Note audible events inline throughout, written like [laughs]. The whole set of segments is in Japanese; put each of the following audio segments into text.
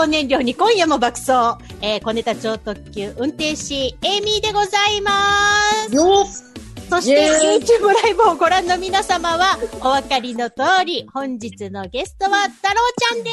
萌えと妄想燃料に今夜も爆走。えー、小ネタ超特急運転士、エイミーでございます。よそして、YouTube ライブをご覧の皆様は、お分かりの通り、本日のゲストは、太郎ちゃんで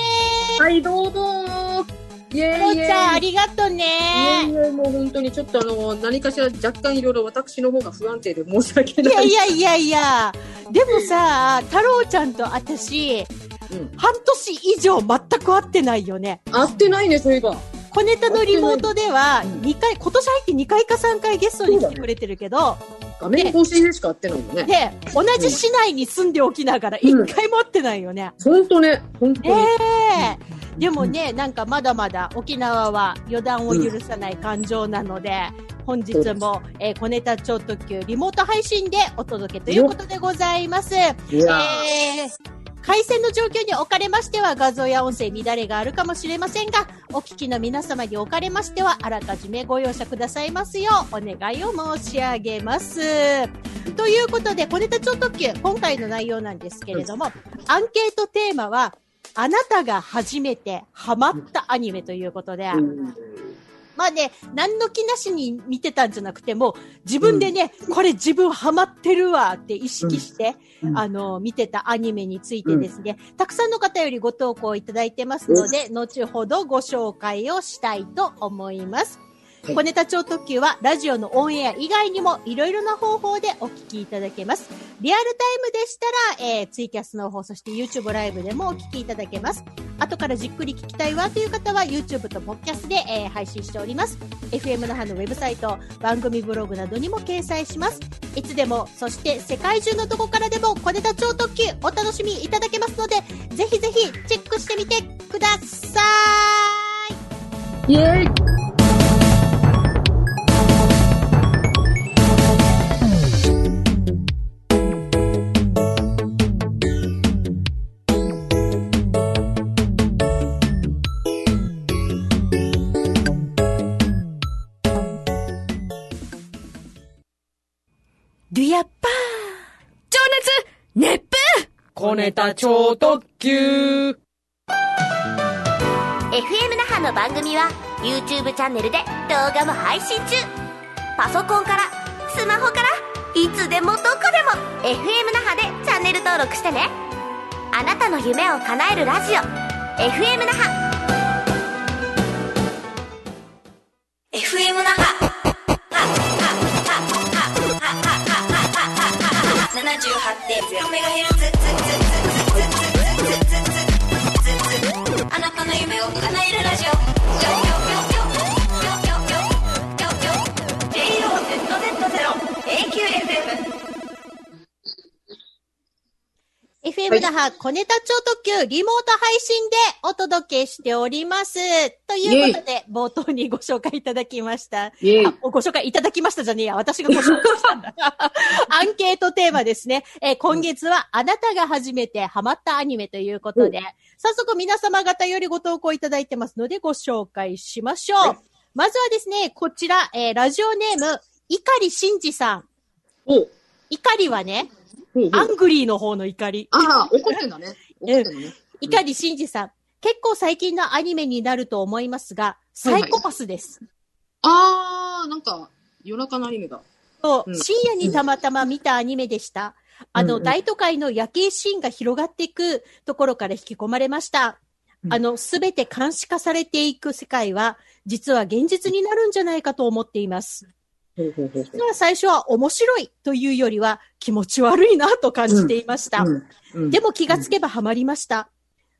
す。はい、どうもイェ太郎イちゃん、ありがとういね。やいや、もう本当にちょっとあの、何かしら若干いろいろ私の方が不安定で申し訳いない。やいやいやいや、でもさ、太郎ちゃんと私、うん。半年以上全く会ってないよね。合ってないね、そういえば。小ネタのリモートでは、うん2回、今年入って2回か3回ゲストに来てくれてるけど、画面更新でしか合ってないよね。で、同じ市内に住んでおきながら、うん1回も会ってないよね。本当ね、本当に。ええでもね、なんかまだまだ沖縄は予断を許さない感情なので、本日も、えー小ネタ超特急リモート配信でお届けということでございます。いやえー回線の状況におかれましては画像や音声乱れがあるかもしれませんが、お聞きの皆様におかれましては、あらかじめご容赦くださいますよう、お願いを申し上げます。ということで、小ネタ超特急、今回の内容なんですけれども、アンケートテーマは、あなたが初めてハマったアニメということで、うんまあね、何の気なしに見てたんじゃなくても、自分でね、これ自分ハマってるわって意識して、うん。あの、見てたアニメについてですね、たくさんの方よりご投稿いただいてますので、後ほどご紹介をしたいと思います。はい小ネタ超特急はラジオのオンエア以外にもいろいろな方法でお聞きいただけます。リアルタイムでしたら、えー、ツイキャスの方、そして YouTube ライブでもお聞きいただけます。後からじっくり聞きたいわという方は YouTube と Podcast で、えー配信しております。FM 那覇のウェブサイト、番組ブログなどにも掲載します。いつでも、そして世界中のどこからでも小ネタ超特急お楽しみいただけますので、ぜひぜひチェックしてみてください。イェイ小ネタ超特急。FM 那覇の番組は YouTube チャンネルで動画も配信中。パソコンからスマホからいつでもどこでも FM 那覇でチャンネル登録してね。あなたの夢を叶えるラジオ。FM 那覇 FM 那覇。78.0MHz あなたの夢を叶えるラジオ J-O-Z-Z-0-AQFM FM 那覇小ネタ超特急リモート配信でお届けしております。ということで、冒頭にご紹介いただきました。ご紹介いただきましたじゃねえや。私がご紹介したんだ。[laughs] アンケートテーマですね。えー今月はあなたが初めてハマったアニメということで、早速皆様方よりご投稿いただいてますのでご紹介しましょう。はいまずはですね、こちら、えーラジオネーム、碇真二さん。おう碇はね、アングリーの方の怒り。ああ、怒ってんだね。怒ってんのね。碇真二さん。結構最近のアニメになると思いますが、サイコパスです。あー、なんか、夜中のアニメだ。そう、うん深夜にたまたま見たアニメでした。あの、うんうん大都会の夜景シーンが広がっていくところから引き込まれました。うんあの、すべて監視化されていく世界は、実は現実になるんじゃないかと思っています。実は最初は面白いというよりは気持ち悪いなと感じていました。でも気がつけばハマりました。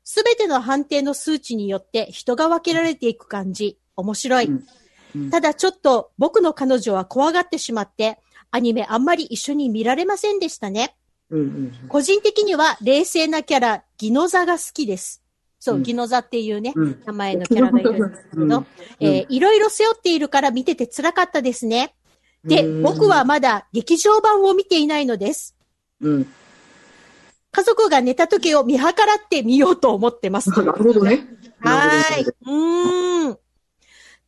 すべての判定の数値によって人が分けられていく感じ。面白い。ただちょっと僕の彼女は怖がってしまって、アニメあんまり一緒に見られませんでしたね。個人的には冷静なキャラ、ギノザが好きです。そう、うんギノザっていうね、うん名前のキャラがいるんですけど、うんえーいろいろ背負っているから見てて辛かったですね。で、うん僕はまだ劇場版を見ていないのです。うん。家族が寝た時を見計らってみようと思ってます。[laughs] なるほどね。はい。うーん。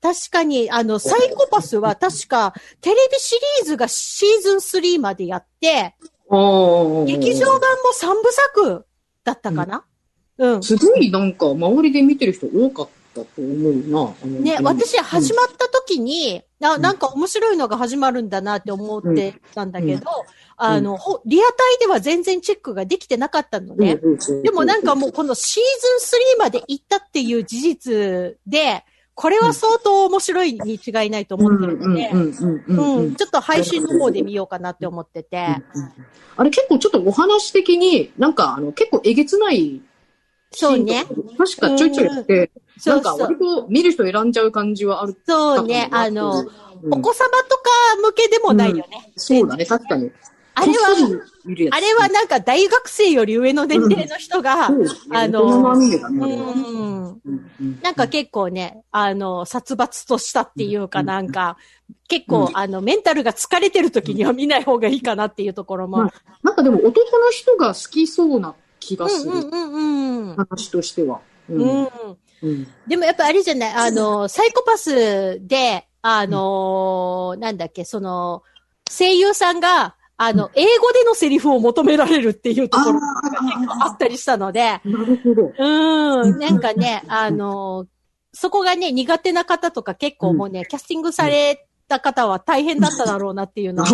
確かに、あの、サイコパスは確か、テレビシリーズがシーズン3までやって。劇場版も3部作だったかな、うん。すごいなんか、周りで見てる人多かったと思うな。あのね、うん。私始まった時に、ななんか面白いのが始まるんだなって思ってたんだけど、あの、ほリアタイでは全然チェックができてなかったのね。でもなんかもうこのシーズン3まで行ったっていう事実で、これは相当面白いに違いないと思ってるのでうん、ちょっと配信の方で見ようかなって思ってて。あれ結構ちょっとお話的に、なんかあの結構えげつないそうね。確かちょいちょいやって、なんか割。と見る人選んじゃう感じはある。そうね。あの、うんお子様とか向けでもないよね。そうだね、確かに。あれは、あれはなんか大学生より上の年齢の人が、あのなんか結構ね、あの、殺伐としたっていうかなんか、結構、あの、メンタルが疲れてる時には見ない方がいいかなっていうところも。まなんかでも男の人が好きそうな気がする。話としては。でもやっぱあれじゃない、あの、サイコパスで、あの、なんだっけ、その、声優さんが、あの、英語でのセリフを求められるっていうところが結構あったりしたので、なるほど。うん、なんかね、あの、そこがね、苦手な方とか結構もうね、キャスティングされた方は大変だっただろうなっていうのは。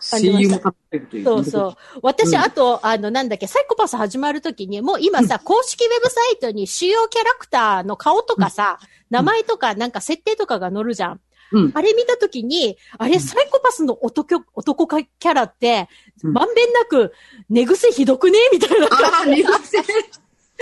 声優も立ってるという。そうそう。私、うんあと、あの、なんだっけ、サイコパス始まるときに、もう今さ、公式ウェブサイトに主要キャラクターの顔とかさ、名前とか、なんか設定とかが載るじゃん。うん。あれ見たときに、あれ、サイコパスの男、男キャラって、うんまんべんなく、寝癖ひどくねみたいな感ああ、寝癖。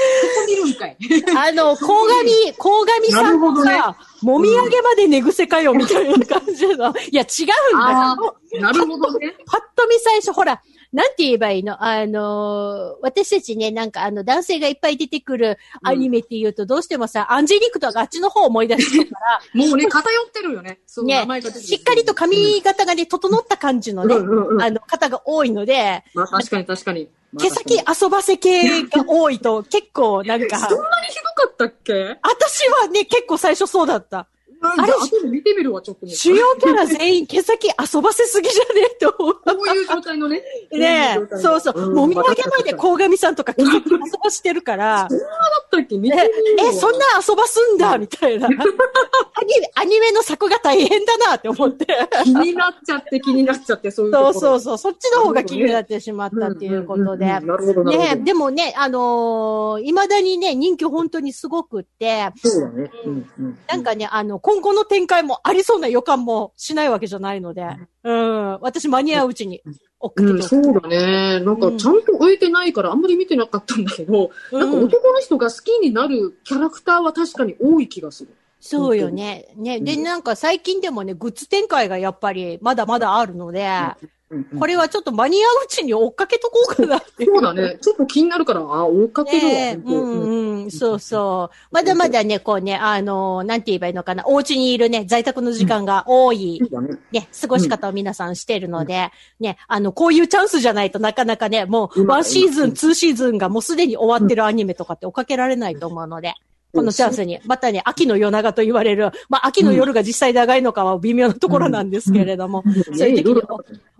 ここ見るんかい。じ。[laughs] あの、鴻上、鴻上さんなるほどねのさ、もみあげまで寝癖かよ、みたいな感じの。いや、違うんだあよ。あ、なるほどね。パッと見最初、ほら、なんて言えばいいの？あのー私たちね、なんかあの、男性がいっぱい出てくるアニメって言うと、どうしてもさ、アンジェリックとかあっちの方を思い出してるから、[laughs] もうね、偏ってるよね。そのねしっかりと髪型がね、整った感じのね、うんうんうんあの、方が多いので、まあ確かに確かに。まあ毛先遊ばせ系が多いと、結構なんか、そんなにひどかったっけ？私はね、結構最初そうだった。あれ、後で見てみるわ、ちょっと。主要キャラ全員毛先遊ばせすぎじゃねえと思う。こういう状態のね。[laughs] ねえ、そうそう。もみあげまで鴻上さんとか毛先遊ばしてるから、だったっけ見てみえるわ、え、そんな遊ばすんだみたいな。アニメ、アニメの作が大変だなって思って。気になっちゃって気になっちゃって、そういう。そうそうそう。そっちの方が気になってしまったっていうことで。んんんなるほど、なるほど。ねでもね、あのー未だにね、人気本当にすごくって、そうだね。なんかね、あの、今後の展開もありそうな予感もしないわけじゃないので、うん、私間に合ううちに追っかけてう。ん、そうだね。なんか、ちゃんと終えてないから、あんまり見てなかったんだけど、なんかうん男の人が好きになるキャラクターは確かに多い気がする。そうよね。ね。で、なんか最近でもね、グッズ展開がやっぱりまだまだあるので、うんうん。これはちょっと間に合ううちに追っかけとこうかなって。そうだね。ちょっと気になるから、あ、追っかけるわ。ねえ、うんうん、そうそう。まだまだね、こうね、あのーなんて言えばいいのかな、お家にいるね、在宅の時間が多い、ね。ね、過ごし方を皆さんしてるので、ね、あの、こういうチャンスじゃないとなかなかね、もう、うまい。ワンシーズン、ツーシーズンがもうすでに終わってるアニメとかって追っかけられないと思うので、このチャンスに、またね、秋の夜長と言われる、まあ、秋の夜が実際長いのかは微妙なところなんですけれども、そういう時に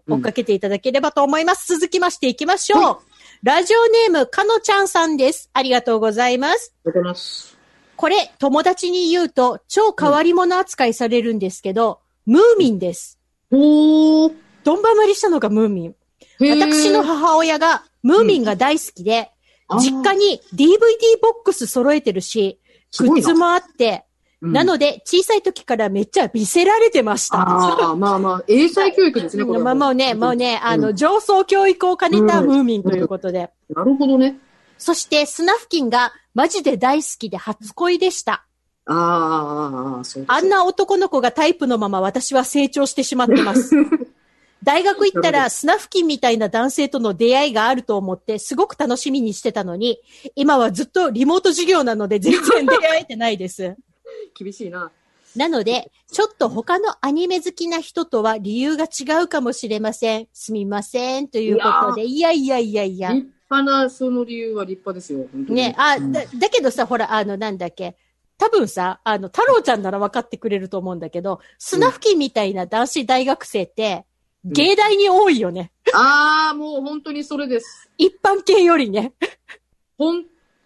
追っかけていただければと思います。続きましていきましょう。はラジオネーム、かのちゃんさんです。ありがとうございます。ありがとうございます。これ、友達に言うと、超変わり者扱いされるんですけど、ムーミンです。ほー。どんばまりしたのがムーミン。私の母親がムーミンが大好きで、あー実家に DVD ボックス揃えてるし、グッズもあって、うんなので、小さい時からめっちゃ見せられてました。ああ、まあまあ、英才教育ですね、これは。まあもうね、もうね、あの、ん上層教育を兼ねたムーミンということで。なるほどね。そして、スナフキンがマジで大好きで初恋でした。ああ、ああ、そうあんな男の子がタイプのまま私は成長してしまってます。[laughs] 大学行ったらスナフキンみたいな男性との出会いがあると思ってすごく楽しみにしてたのに、今はずっとリモート授業なので全然出会えてないです。厳しいな。なので、ちょっと他のアニメ好きな人とは理由が違うかもしれません。すみません。ということで、いやいやいやいや。立派な、その理由は立派ですよ。ね、あ、うんだ、だけどさ、ほら、あの、なんだっけ。多分さ、あの、太郎ちゃんなら分かってくれると思うんだけど、スナフキンみたいな男子大学生って、ん芸大に多いよね。ああ、もう本当にそれです。一般系よりね。本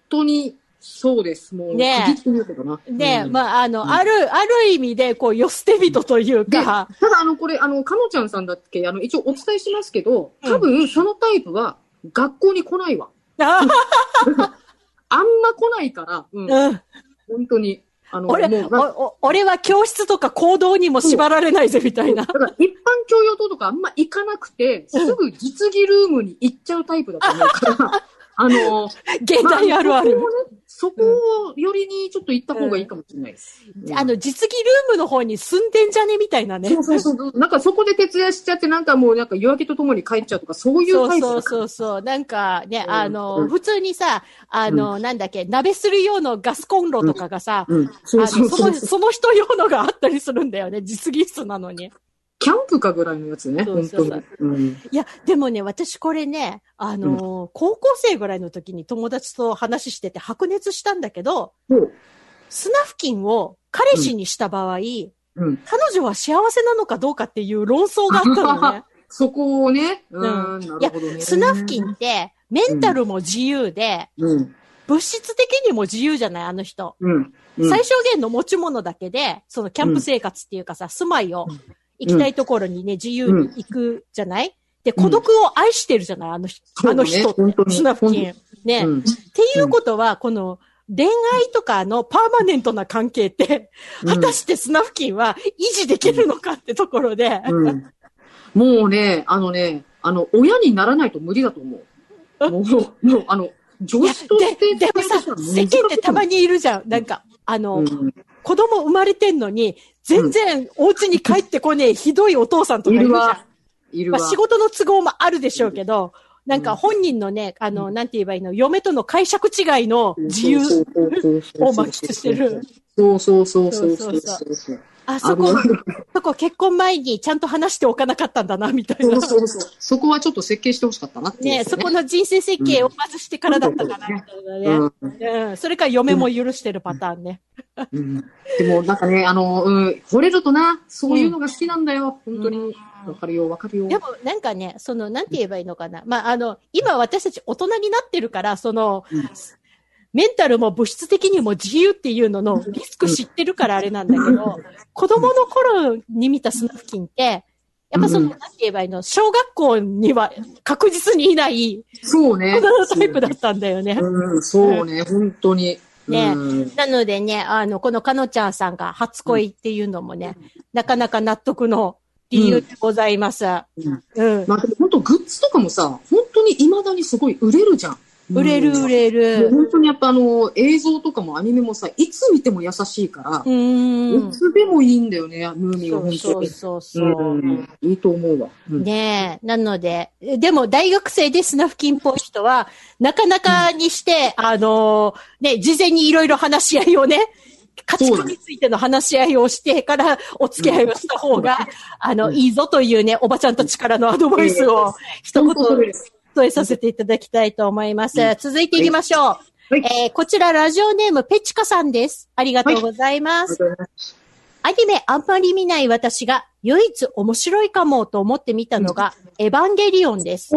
当にそうです。もう、ねえ区切って言うんまあ、あの、うんある、ある意味で、こう、よ捨て人というで、か、ただ、あの、これ、あの、かのちゃんさんだっけ、あの、一応お伝えしますけど、多分、そのタイプは、学校に来ないわ。あ [laughs] あんま来ないから、うん、うん。本当に。あの、俺、俺は教室とか行動にも縛られないぜ、みたいなだ。から一般教養棟とかあんま行かなくて、すぐ実技ルームに行っちゃうタイプだと思うから、[laughs] あの、現代あるある。まそこをよりにちょっと行った方がいいかもしれないです。あの、実技ルームの方に住んでんじゃねみたいなね。そうそうそう。なんかそこで徹夜しちゃって、なんかもうなんか夜明けとともに帰っちゃうとか、そういうそうタイプだそうそうそう。なんかね、うんあの、うん普通にさ、あの、なんだっけ、鍋する用のガスコンロとかがさ。その人用のがあったりするんだよね。実技室なのに。キャンプかぐらいのやつね、そうそうそう本当に。うん。いや、でもね、私これね、あの、高校生ぐらいの時に友達と話してて白熱したんだけど、そう。スナフキンを彼氏にした場合、うん。彼女は幸せなのかどうかっていう論争があったのね。[laughs] そこをね、ううんん、なるほどね。スナフキンって、メンタルも自由で、うん。物質的にも自由じゃない、あの人。うん。うん最小限の持ち物だけで、そのキャンプ生活っていうかさ、住まいを行きたいところにね、自由に行くじゃない？で、孤独を愛してるじゃない？あの人、あの人って、スナフキン。ね。うん。っていうことは、この恋愛とかのパーマネントな関係って、果たしてスナフキンは維持できるのかってところで、うん。もうね、あのね、あの、親にならないと無理だと思う。もう、もう、あの、女いや子としてで、でもさ、世間ってたまにいるじゃん。なんか、あの、うん子供生まれてんのに、全然お家に帰ってこねえ、ひどいお父さんとかいるじゃんいるわ。。いるわ。まあ仕事の都合もあるでしょうけど、なんか本人のね、あの、なんて言えばいいの、嫁との解釈違いの自由を満喫してる。そうそうそうそう。あそこそこ結婚前にちゃんと話しておかなかったんだな、みたいなそう。そうそう。そこはちょっと設計してほしかったなっていうねそこの人生設計をまずしてからだったかな、みたいなね。うんうん。それから嫁も許してるパターンね。うんでもなんかね、あの、うん、惚れるとな、そういうのが好きなんだよ。本当に。わかるよ、わかるよ。でもなんかね、その、なんて言えばいいのかな。まあ、あの、今私たち大人になってるから、その、うん。メンタルも物質的にも自由っていうののリスク知ってるからあれなんだけど、子供の頃に見たスナフキンって、やっぱその、うんなんて言えばいいの、小学校には確実にいない、そうね。タイプだったんだよね。うん、そうね、本当に。ねうん。なのでね、あの、このかのちゃんさんが初恋っていうのもね、なかなか納得の理由でございます。うんうん。まあでも本当グッズとかもさ、本当に未だにすごい売れるじゃん。売れる売れる。本当にやっぱあの、映像とかもアニメもさ、いつ見ても優しいから、うーんい。つでもいいんだよね、ムーミンは本当に。そうそうそうそう。うんいいと思うわ。うんねえ。なので、でも大学生でスナフキンっぽい人は、なかなかにして、あのーね、事前にいろいろ話し合いをね、価値観についての話し合いをしてからお付き合いをした方が、あの、うんいいぞというね、おばちゃんたちからのアドバイスを一言添えさせていただきたいと思います。うん続いていきましょう。はいえーこちらラジオネームペチカさんです。ありがとうございます。アニメあんまり見ない私が唯一面白いかもと思って見たのが、エヴァンゲリオンです。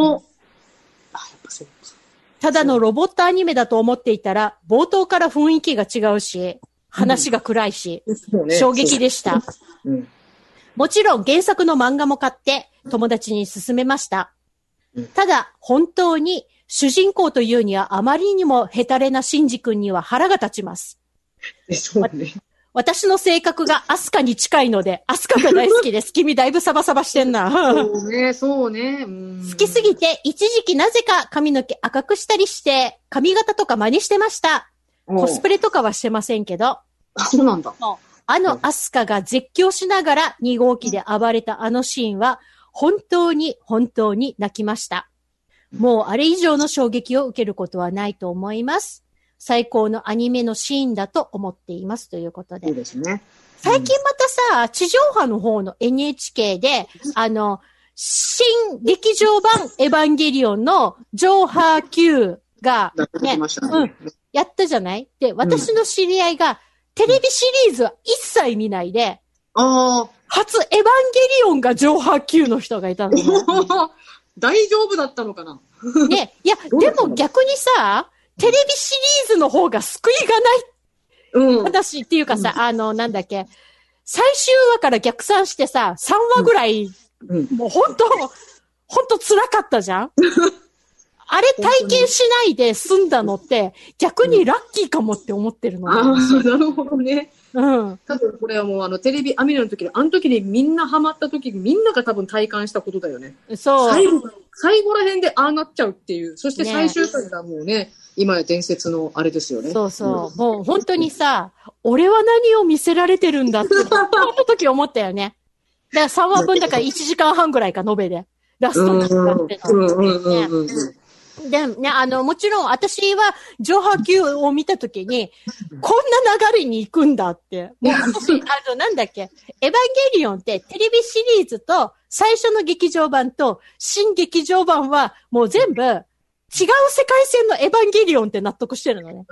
ただのロボットアニメだと思っていたら、冒頭から雰囲気が違うし、話が暗いし、そうね衝撃でした。うん。もちろん原作の漫画も買って友達に勧めましたうん。ただ、本当に主人公というにはあまりにもヘタレなシンジ君には腹が立ちます。でそうね。私の性格がアスカに近いので、アスカが大好きです。君だいぶサバサバしてんな。そうね、そうね。うん好きすぎて、一時期なぜか髪の毛赤くしたりして、髪型とか真似してました。コスプレとかはしてませんけど、あ、そうなんだ。あのアスカが絶叫しながら2号機で暴れたあのシーンは、本当に本当に泣きました。もうあれ以上の衝撃を受けることはないと思います。最高のアニメのシーンだと思っていますということでそう。ですね。最近またさ、地上波の方の NHK で、あの、新劇場版エヴァンゲリオンの上波級がね、ましたうんね。、やったじゃない？で、私の知り合いが、テレビシリーズは一切見ないで、あ初エヴァンゲリオンが上波級の人がいたの。[laughs] 大丈夫だったのかな？ね、いや、[laughs] でも逆にさ、テレビシリーズの方が救いがない。うん。話っていうかさ、あの、なんだっけ、最終話から逆算してさ、3話ぐらい、うん。もう本当本当辛かったじゃん？[laughs] あれ体験しないで済んだのって、逆にラッキーかもって思ってるのああね。、なるほどね。うん。多分これはもうあのテレビアミネの時に、あの時にみんなハマった時にみんなが多分体感したことだよね。そう。最後、最後ら辺でああなっちゃうっていう。そしてね最終回がもうね、今や伝説のあれですよね。そうそう。もう本当にさ、俺は何を見せられてるんだって、その時思ったよね。だから3話分だから1時間半ぐらいか、延べで。ラスうん。トにうん使ってたうんうんうんうん。で、ね、あの、もちろん私は上波球を見たときに、こんな流れに行くんだって。もう私、あの、なんだっけ、エヴァンゲリオンってテレビシリーズと最初の劇場版と新劇場版はもう全部違う世界線のエヴァンゲリオンって納得してるのね。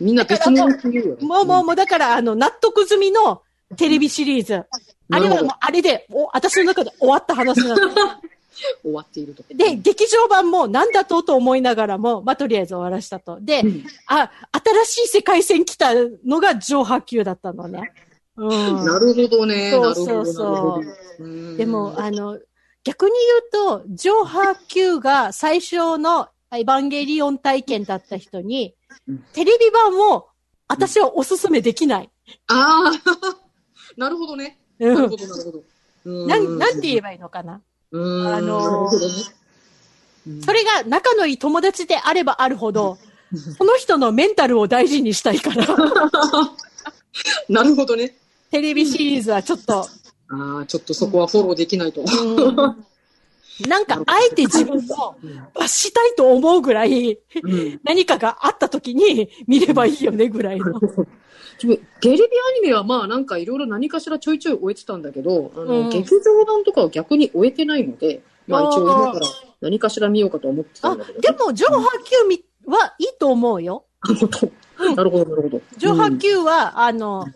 みんな別物って言うよね。もうもうもうだからあの、納得済みのテレビシリーズ。あれはもうあれで、お私の中で終わった話なの。[laughs] [laughs] 終わっていると。で、劇場版もなんだとと思いながらも、まあ、とりあえず終わらしたと。で、うんあ、新しい世界線来たのが上波級だったのね。うん。なるほどね。そうそうそうでも、あの、逆に言うと、上波級が最初のエヴァンゲリオン体験だった人にうん、テレビ版を私はおすすめできない。ああ、[laughs] なるほどね。なうんるほ。ど、なるほど。うなん、なんて言えばいいのかな。うん。あのそれが仲のいい友達であればあるほど、その人のメンタルを大事にしたいから、[laughs] なるほどね。テレビシリーズはちょっと、ああ、ちょっとそこはフォローできないと。うんなんか、あえて自分を罰したいと思うぐらい、うん何かがあった時に見ればいいよねぐらいの。ゲレビアニメはまあなんかいろいろ何かしらちょいちょい終えてたんだけど、あの、うん劇場版とかは逆に終えてないので、まあ一応今から何かしら見ようかと思ってたあんだけど、、でも上波級みはいいと思うよ。なるほど。なるほど、なるほど。上波級は、あの、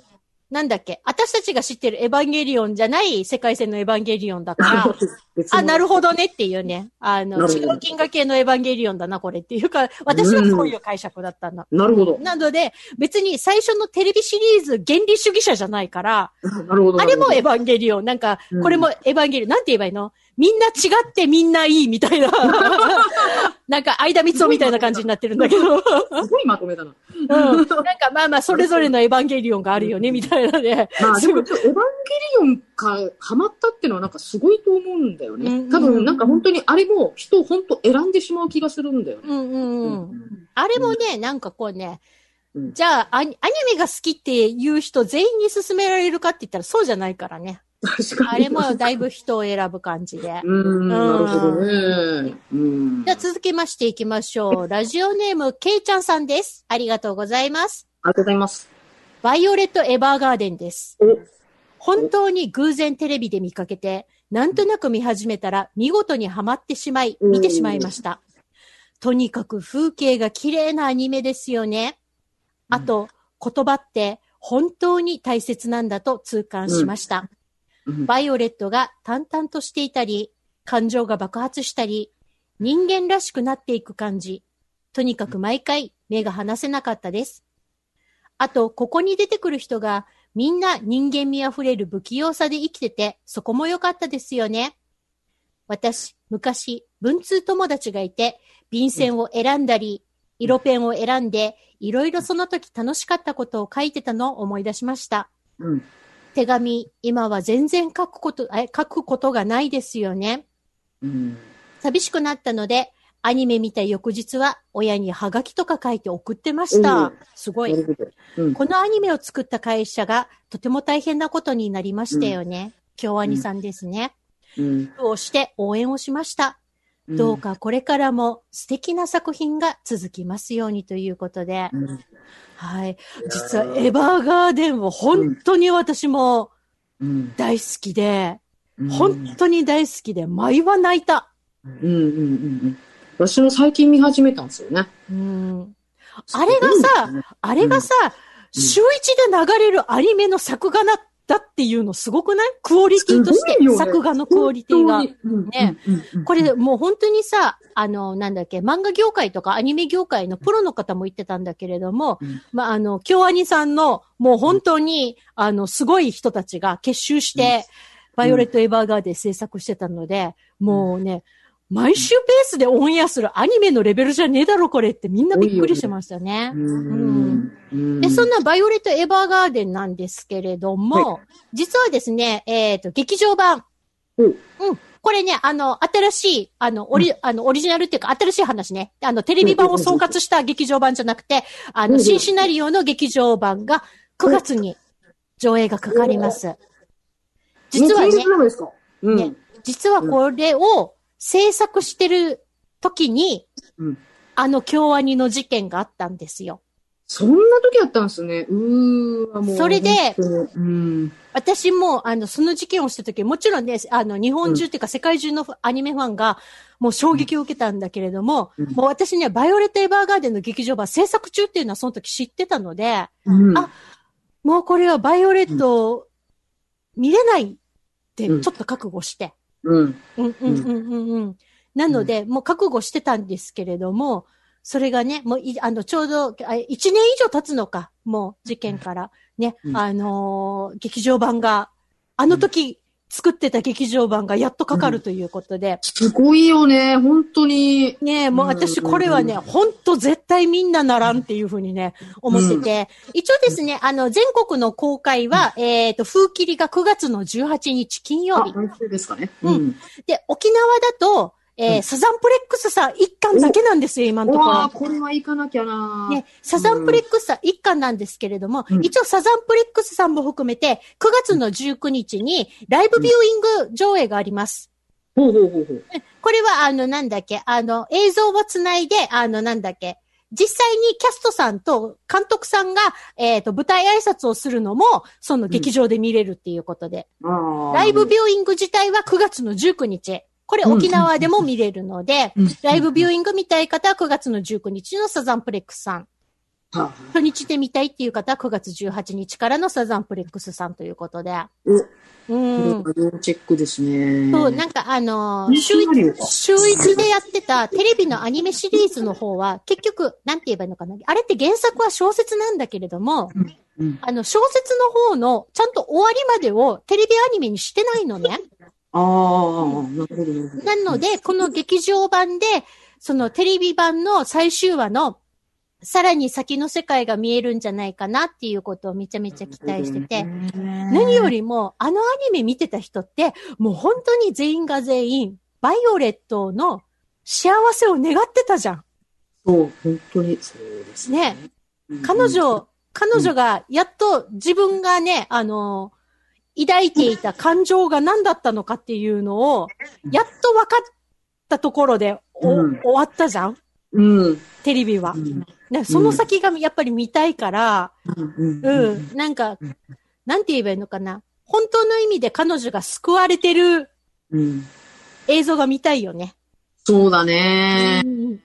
なんだっけ、私たちが知ってるエヴァンゲリオンじゃない世界線のエヴァンゲリオンだから、[laughs] あ、なるほどねっていうね。あの、違う金河系のエヴァンゲリオンだな、これっていうか、私はそういう解釈だったの。なるほど。なので、別に最初のテレビシリーズ原理主義者じゃないから、なるほど。あれもエヴァンゲリオン。なんかう、んこれもエヴァンゲリオン。なんて言えばいいの？みんな違ってみんないいみたいな。[laughs] なんか、間三つみたいな感じになってるんだけど。すごいまとめだな。なんか、まあまあ、それぞれのエヴァンゲリオンがあるよね、みたいなね。まあでも、エヴァンゲリオンか、ハマったっていうのはなんかすごいと思うんだようんね。多分なんか本当にあれも人を本当選んでしまう気がするんだよね。うんうんうん。あれもね、なんかこうね、うんじゃあアニ、メが好きっていう人全員に勧められるかって言ったらそうじゃないからね。確かに。あれもだいぶ人を選ぶ感じで。うーん、なるほどね。うん。じゃあ続きましていきましょう。ラジオネーム、けいちゃんさんです。ありがとうございます。ありがとうございます。バイオレット・エヴァーガーデンです。お、本当に偶然テレビで見かけて、なんとなく見始めたら見事にはまってしまい、見てしまいました。とにかく風景が綺麗なアニメですよね。あと、言葉って本当に大切なんだと痛感しました。うんバイオレットが淡々としていたり、感情が爆発したり、人間らしくなっていく感じ。とにかく毎回目が離せなかったです。あと、ここに出てくる人がみんな人間味あふれる不器用さで生きてて、そこも良かったですよね。私、昔、文通友達がいて、便箋を選んだり、色ペンを選んで、いろいろその時楽しかったことを書いてたのを思い出しました。うん。手紙、今は全然書くこと、え書くことがないですよね。うん。寂しくなったので、アニメ見た翌日は親にハガキとか書いて送ってましたうん。すご。ない。うん。このアニメを作った会社がとても大変なことになりましたよね。京アニさんですね。うん。をして応援をしました。どうかこれからも素敵な作品が続きますようにということで。うん。はい。実はエヴァーガーデンは本当に私もうん。大好きで、うん本当に大好きで、毎話泣いた。うんうんうんうん。私も最近見始めたんですよね。うん。あれがさ、あれがさ、うん週一で流れるアニメの作画なっったっていうのすごくない？クオリティとして、ね作画のクオリティが。ね。うんうんうんこれもう本当にさ、あの、なんだっけ、漫画業界とかアニメ業界のプロの方も言ってたんだけれども、うんまあ、あの、京アニさんの、もう本当に、あの、すごい人たちが結集して、バイオレット・エヴァーガーデン制作してたので、もうね、毎週ペースでオンエアするアニメのレベルじゃねえだろ、これってみんなびっくりしてましたね。うんうんで、そんなバイオレット・エヴァーガーデンなんですけれども、実はですね、えっ、と、劇場版。おうん。これね、あの、新しい、あの、オリ、あの、オリジナルっていうか、新しい話ね。あの、テレビ版を総括した劇場版じゃなくて、あの、うんうん新シナリオの劇場版が9月に上映がかかります。実はね。ね実はこれを制作してる時に、うんあの京アニの事件があったんですよ。そんな時あったんですね。うーわ、もう。それでうん。私も、あの、その事件をした時、もちろんね、あの、日本中っていうか世界中のアニメファンが、もう衝撃を受けたんだけれども、うんもう私ね、バイオレット・エヴァーガーデンの劇場版制作中っていうのはその時知ってたので、うん。あもうこれはバイオレット、見れないって、ちょうんっと覚悟して。うん。うんうんうんうんうん。なので、もう覚悟してたんですけれども、それがね、もうい、あの、ちょうど、あ一年以上経つのか、もう、事件から。ね、うんあのー劇場版が、あの時作ってた劇場版がやっとかかるということで、すごいよね、本当に。ねもう私これはね、ほんと絶対みんなならんっていうふうにね、思ってて、一応ですね、あの、全国の公開は、えっ、と、風切りが9月の18日金曜あ、日。来週ですかね。うん。で、沖縄だと、えーうんサザンプレックスさん一巻だけなんですよ、今のところ。これは行かなきゃなね、サザンプレックスさん一巻なんですけれども、うん一応サザンプレックスさんも含めて、9月の19日にライブビューイング上映があります。ほうほうほうほう。これは、あの、なんだっけ、あの、映像をつないで、あの、なんだっけ、実際にキャストさんと監督さんが、えっ、と、舞台挨拶をするのも、その劇場で見れるっていうことで。あーライブビューイング自体は9月の19日。これ沖縄でも見れるので、うんライブビューイング見たい方は9月の19日のサザンプレックスさん。はあ初日で見たいっていう方は9月18日からのサザンプレックスさんということで。おうこれん。は要チェックですね。そう、なんかあの週シナリオ一、週一でやってたテレビのアニメシリーズの方は、結局、なんて言えばいいのかな。あれって原作は小説なんだけれども、うんあの、小説の方の、ちゃんと終わりまでをテレビアニメにしてないのね。ああ、なるほど、なので、この劇場版で、そのテレビ版の最終話の、さらに先の世界が見えるんじゃないかなっていうことをめちゃめちゃ期待してて、何よりも、あのアニメ見てた人って、もう本当に全員が全員、バイオレットの幸せを願ってたじゃん。そう、本当にそうですね。うん。彼女、彼女がやっと自分がね、あの、抱いていた感情が何だったのかっていうのを、やっと分かったところでお、うん終わったじゃん？うん。テレビはう。ん。ね、その先がやっぱり見たいから、うん。うん、なんか、なんて言えばいいのかな？本当の意味で彼女が救われてるうん。映像が見たいよね。そうだね。うん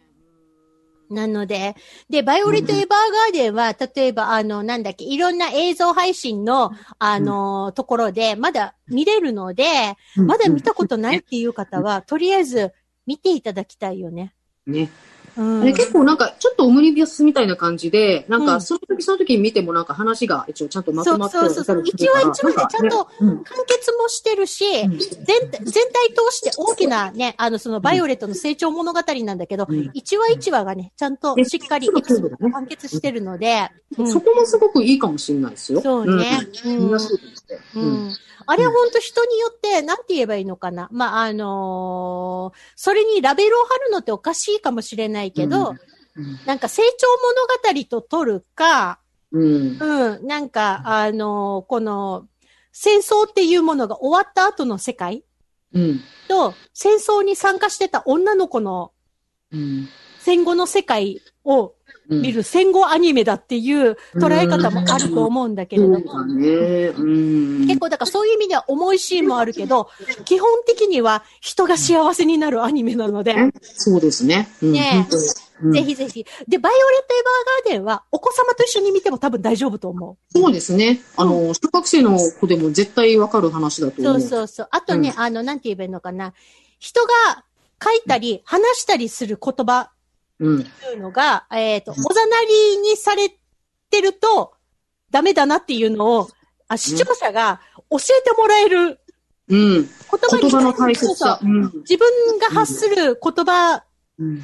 なので、で、バイオレット・エヴァーガーデンは、例えば、あの、なんだっけ、いろんな映像配信の、あの、ところで、まだ見れるので、まだ見たことないっていう方は、とりあえず見ていただきたいよね。ね。うん。結構なんか、ちょっとオムニビアスみたいな感じで、なんか、うん。その時その時に見てもなんか話が一応ちゃんとまとまってそうそうそう。一話一話でちゃんと完結もしてるし、うん。全全体通して大きなね、あの、そのバイオレットの成長物語なんだけど、うん。一話一話がね、ちゃんとしっかり完結してるので、うん。そこもすごくいいかもしれないですよ。そうね。うん。あれは本当人によって、なんて言えばいいのかな。まあ、あのーそれにラベルを貼るのっておかしいかもしれないけど、うんなんか成長物語と取るか、うん。うん、なんか、あのーこの、戦争っていうものが終わった後の世界うん。と、戦争に参加してた女の子のうん。戦後の世界をうん見る戦後アニメだっていう捉え方もあると思うんだけれども。結構だからそういう意味では重いシーンもあるけど、基本的には人が幸せになるアニメなので、そうですね。うんねぜひぜひ。で、バイオレット・エヴァーガーデンは、お子様と一緒に見ても多分大丈夫と思そうですね。あの、小学生の子でも絶対わかる話だとう。思う。そうそうそう。あとね、あの、なんて言えばいいのかな。人が書いたり、話したりする言葉うん。っていうのが、えっ、と、おざなりにされてると、ダメだなっていうのを、あ視聴者が教えてもらえるうん。言葉に言葉の大切さ。そうそう自分が発する言葉うん。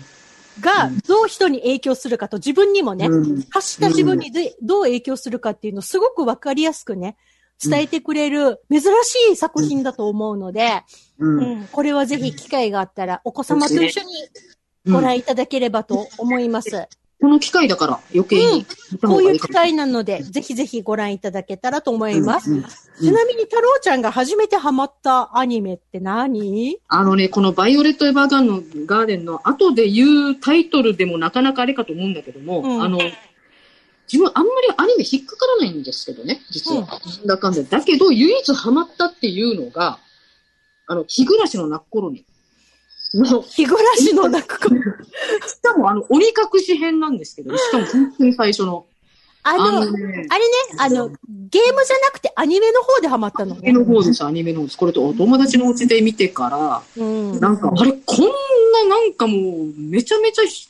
がどう人に影響するかと自分にもね、うん発した自分にでどう影響するかっていうのをすごくわかりやすくね、伝えてくれる珍しい作品だと思うので、う。うんん、これはぜひ機会があったらお子様と一緒にご覧いただければと思います。この機会だから余計に見たこういう。機会なので、ぜひぜひご覧いただけたらと思います。うんうんちなみに太郎ちゃんが初めてハマったアニメって何？あのね、このバイオレット・エヴァーガンのガーデンの後で言うタイトルでもなかなかあれかと思うんだけども、うんあの、自分あんまりアニメ引っかからないんですけどね、実は。なんだかんだ。だけど、唯一ハマったっていうのが、あの、日暮らしの泣く頃に。の、し日暮らしの泣く子。かもあの、鬼隠し編なんですけど、しかも本当に最初の。あの、あれね、ね、あの、ゲームじゃなくてアニメの方でハマったのアニメの方です、アニメの方です。これとお友達のお家で見てから、うん。なんか、あれ、こんななんかもう、めちゃめちゃひ、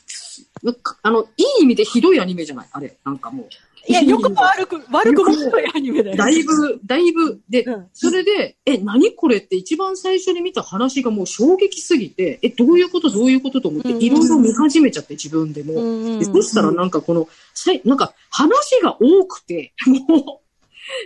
あの、いい意味でひどいアニメじゃない？あれ、なんかもう。いや、よくも悪く、悪くも悪いアニメだよ。だいぶ、だいぶ、で、うん。それで、え、何これって一番最初に見た話がもう衝撃すぎて、え、どういうことどういうことと思って、いろいろ見始めちゃって、自分でも。うんうん。でそしたらなんかこの、さいなんか話が多くて、[laughs] もう、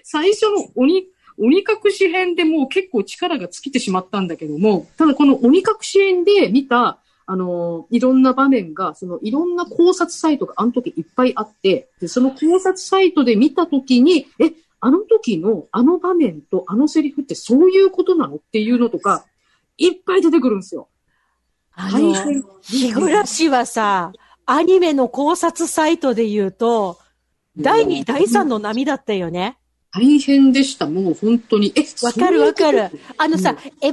最初の鬼、鬼隠し編でもう結構力が尽きてしまったんだけども、ただこの鬼隠し編で見た、あのいろんな場面が、そのいろんな考察サイトがあの時いっぱいあって、でその考察サイトで見た時に、え、あの時のあの場面とあのセリフってそういうことなのっていうのとか、いっぱい出てくるんですよ。あの、日暮らしはさ、アニメの考察サイトで言うと、第2、第3の波だったよね。大変でした。もう本当に。え、わかるわかる。あのさ、エヴァンゲ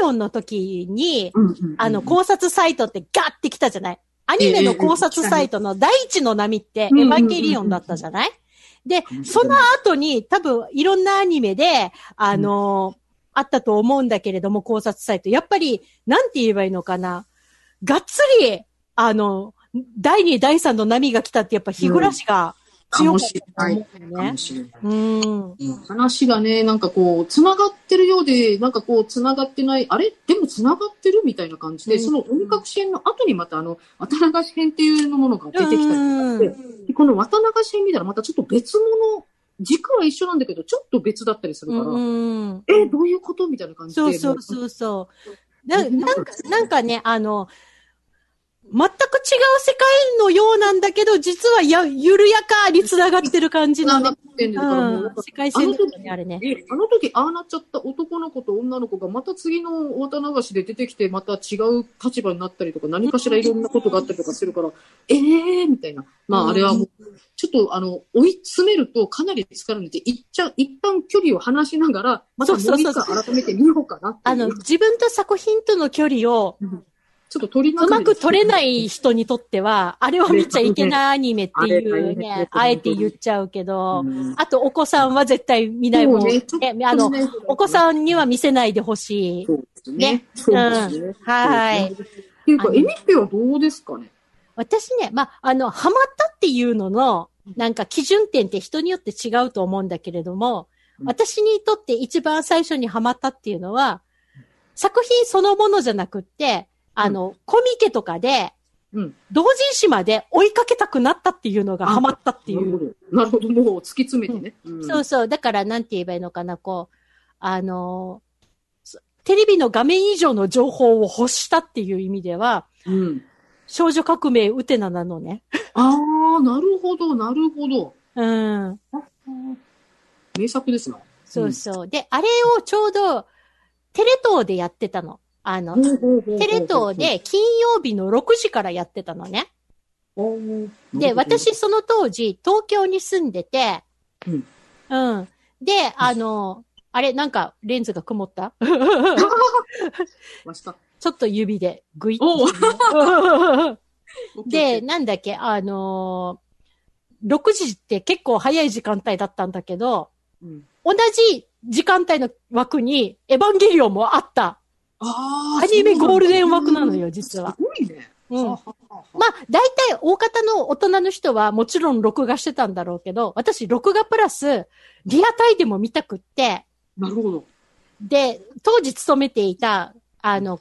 リオンの時に、と。うんうんうんあの、考察サイトってガッて来たじゃない？アニメの考察サイトの第一の波ってエうんうんうんヴァンゲリオンだったじゃない？で、その後に多分いろんなアニメで、あのあったと思うんだけれども、考察サイト。やっぱり、なんて言えばいいのかな？がっつり、あの、第2、第3の波が来たってやっぱ日暮らしが強かったと思うかも。しれない。うん。話がね、なんかこう、繋がってるようで、なんかこう、繋がってない、あれ？でも繋がってるみたいな感じで、うんその鬼隠し編の後にまたあの、渡流し編っていうものが出てきたりとかして、でこの渡流し編見たらまたちょっと別物、軸は一緒なんだけど、ちょっと別だったりするから、うん。え、どういうこと？みたいな感じで。そうそうそうそう。ななんか、なんかね、あの、全く違う世界のようなんだけど、実はや、緩やかに繋がってる感じのね。ってんだからもう世界線の中にあるね。え、あの時ああなっちゃった男の子と女の子がまた次の渡流しで出てきてまた違う立場になったりとか何かしらいろんなことがあったりとかするから、ええーみたいな。まうんああれはもう、ちょっとあの、追い詰めるとかなり疲れるので、一旦、一旦距離を離しながら、またもう一回改めて見ようかな。あの、自分と作品との距離をちょっと取りうまく取れない人にとっては、あれは見ちゃいけないアニメっていうね、あえて言っちゃうけど、うん。あとお子さんは絶対見ない方そうねあの、ね。お子さんには見せないでほしい。そうですね。はい。っていうか、エミッペはどうですかね？私ね、まあ、あの、ハマったっていうのの、なんか基準点って人によって違うと思うんだけれども、うん。私にとって一番最初にハマったっていうのは、作品そのものじゃなくって、あの、コミケとかで、うん。同人誌まで追いかけたくなったっていうのがハマったっていう。なるほど。もう突き詰めてね。うんそうそう。だからなんて言えばいいのかな、こう、あの、そテレビの画面以上の情報を欲したっていう意味では、うん。少女革命ウテナなのね。ああ、なるほど、なるほど。うん。名作ですな。そうそう。で、あれをちょうど、テレ東でやってたの。あの、テレ東、で金曜日の6時からやってたのね。で、私、その当時、東京に住んでて、うん。うん。で、あの、あれ、なんか、レンズが曇っ [laughs] た？ちょっと指でグイッおうと。で、、なんだっけ、あのー、6時って結構早い時間帯だったんだけど、うん同じ時間帯の枠にエヴァンゲリオンもあった。アニメゴールデン枠なのよ、実はす。ごいね。まあ、大体大方の大人の人はもちろん録画してたんだろうけど、私録画プラスリアタイでも見たくって、なるほど。で、当時勤めていた、あの、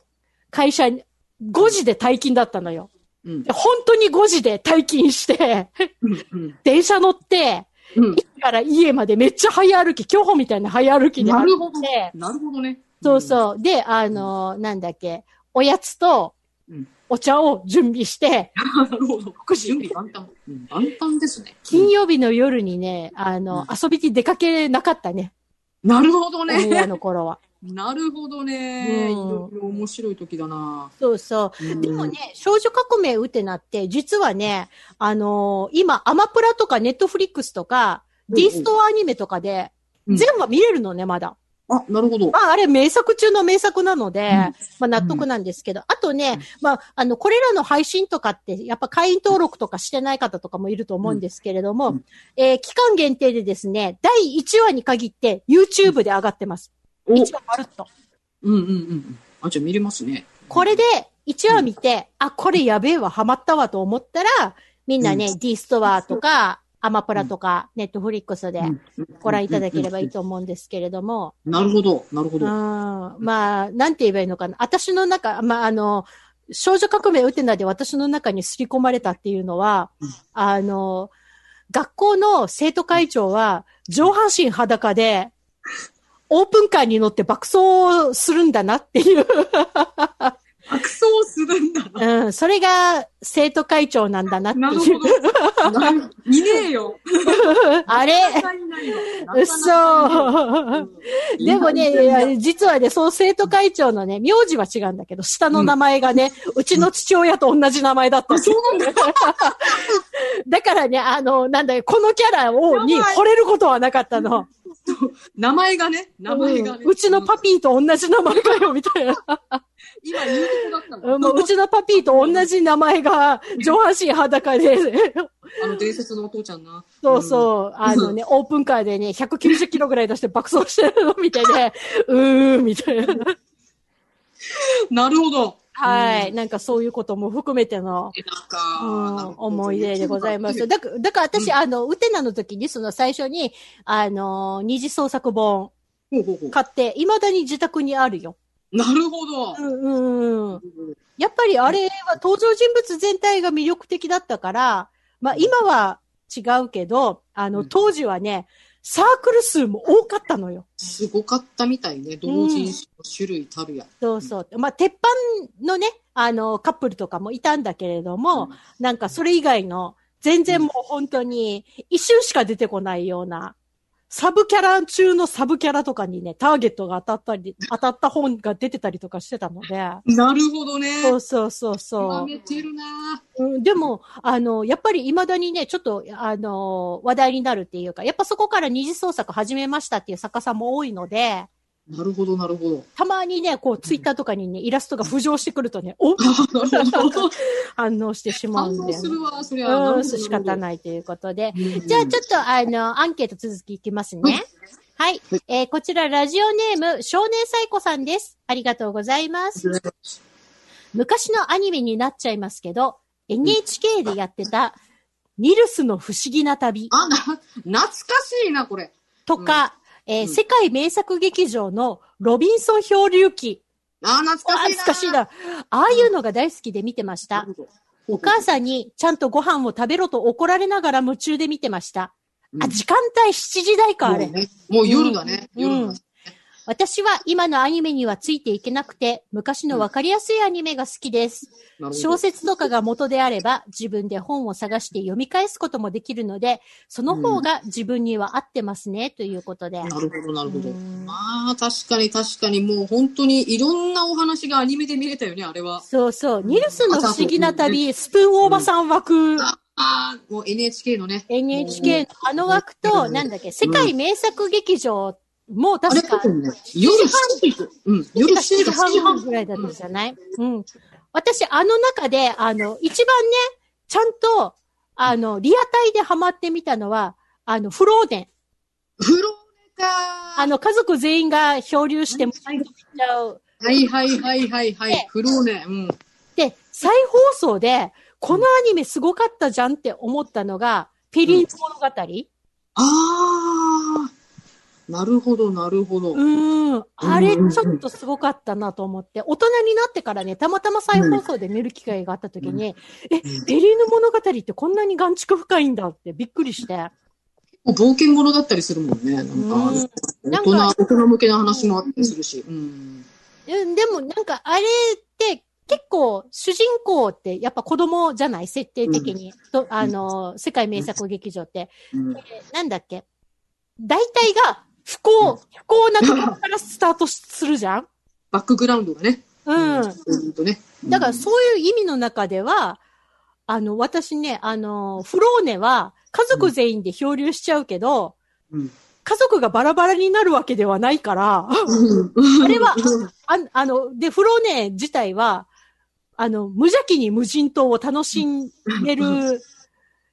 会社に、5時で退勤だったのよ。うんで。本当に5時で退勤して、うん。うん電車乗って、うん。家から家までめっちゃ早歩き、競歩みたいな早歩きで歩なるほどなるほどね。そうそう。で、あの、なんだっけ、おやつとうん、お茶を準備して、うん。なるほど。準備万端。うん万端ですね。金曜日の夜にね、あの、うん遊びに出かけなかったね。なるほどね。の頃は。[laughs] なるほどね。うんいろいろ面白い時だな。そうそう。でもね、少女革命ウテナって、実はね、あのー今、アマプラとかネットフリックスとか、うん D ストアアニメとかで、うん全話見れるのね、まだ。あ、なるほど。まあ、あれ名作中の名作なので、うんまあ納得なんですけど、あとねうん、まあ、あの、これらの配信とかって、やっぱ会員登録とかしてない方とかもいると思うんですけれども、うんえー期間限定でですね、第1話に限って YouTube で上がってます。お、1話まるっと。うんうんうんうん。あ、じゃあ見れますね。これで1話見て、あ、これやべえわ、ハマったわと思ったら、みんなね、D ストアとか、アマプラとか、ネットフリックスでご覧いただければいいと思うんですけれども、なるほど、なるほうん、ど。まあ、なんて言えばいいのかな。私の中、まあ、あの、少女革命ウテナで私の中に刷り込まれたっていうのは、うん。あの、学校の生徒会長は上半身裸で、オープンカーに乗って爆走するんだなっていう、白走するんだな。うん、それが生徒会長なんだなっていう。なるほど。ないねえよ。[laughs] あれ？嘘うんでもね、実はね、その生徒会長のね、名字は違うんだけど、下の名前がね、うちの父親と同じ名前だったんですよ。だからね、あの、なんだよ、このキャラを、に惚れることはなかったの。名前がね、名前がね。うんうちのパピーと同じ名前かよ、みたいな。今言うとこだったうんの。もううちのパピーと同じ名前が、上半身裸で、あの伝説のお父ちゃんな。そうそう、あのね、オープンカーでね、190キロぐらい出して爆走してるのみたいで、[laughs] うーん、みたいな。うん。なるほど。はい。うんなんかそういうことも含めての、うか、ん、思い出でございます。だから、だから私、あの、ウテナの時に、その最初に、あの、二次創作本買って、未だに自宅にあるよ。なるほどう。ん、うん、うん。やっぱりあれは登場人物全体が魅力的だったから、まあ今は違うけど、あの、うん当時はね、サークル数も多かったのよ。すごかったみたいね。同人誌の種類たるや。そうそう。まあ、鉄板のね、あの、カップルとかもいたんだけれども、なんかそれ以外の、全然もう本当に、一瞬しか出てこないような、サブキャラ中のサブキャラとかにね、ターゲットが当たったり、当たった本が出てたりとかしてたので、なるほどね。そうそうそう極そめてるなう。うん、でも、あの、やっぱり未だにね、ちょっと、あの、話題になるっていうか、やっぱそこから二次創作始めましたっていう作家さんも多いので、なるほど、なるほど。たまにね、こう、ツイッターとかにね、イラストが浮上してくるとね、[laughs] お。反応してしま反応うんで。するわ、そりゃ。仕方ないということで。うんじゃあちょっとあの、アンケート続きいきますね。はい。えーこちらラジオネーム、少年サイコさんです。ありがとうございます。昔のアニメになっちゃいますけど、NHK でやってた、ニルスの不思議な旅あ、な、懐かしいな、これ。とか、えーうん世界名作劇場のロビンソン漂流記。あ、懐かしいな。懐かしいな。ああいうのが大好きで見てました。お母さんにちゃんとご飯を食べろと怒られながら夢中で見てました。あ、時間帯7時台か、あれもう。夜だね。うん夜だ。私は今のアニメにはついていけなくて、昔のわかりやすいアニメが好きです。小説とかが元であれば、自分で本を探して読み返すこともできるので、その方が自分には合ってますね、ということで。なるほど、なるほど。うんまあ、確かに確かに、もう本当にいろんなお話がアニメで見れたよね、あれは。そうそう。ニルスの不思議な旅、スプーンオーバーさん枠、ああ、もう NHK のね。NHK のあの枠と、なんだっけ、世界名作劇場もあれ確か、ね、夜7時。うん、夜7 7時か7時時半半ぐらいだったじゃない？うん。私、あの中で、あの、一番ね、ちゃんと、あの、リアタイでハマってみたのは、あの、フローデン。フローネかあの、家族全員が漂流して、はいちゃう。はいはいはいはいはいで。フローネ。うん。で、再放送で、このアニメすごかったじゃんって思ったのが、ペリン物語、あー。なるほど、なるほど。うーん。あれ、ちょっとすごかったなと思って、大人になってからね、たまたま再放送で見る機会があった時に、え、ペリーヌ物語ってこんなに眼蓄深いんだってびっくりして。冒険者だったりするもんね。なんか、うん大人、大人向けの話もあったりするし。うん。うんでもなんかあれって結構主人公ってやっぱ子供じゃない設定的に。とあの、世界名作劇場って。うんえなんだっけ大体が不幸、不幸なところからスタートするじゃん？[laughs] バックグラウンドがね。うん。うんとね。だからそういう意味の中では、あの、私ね、あの、フローネは家族全員で漂流しちゃうけど、うん。家族がバラバラになるわけではないから、うん。あれはうんああの、で、フローネ自体は、あの、無邪気に無人島を楽しめる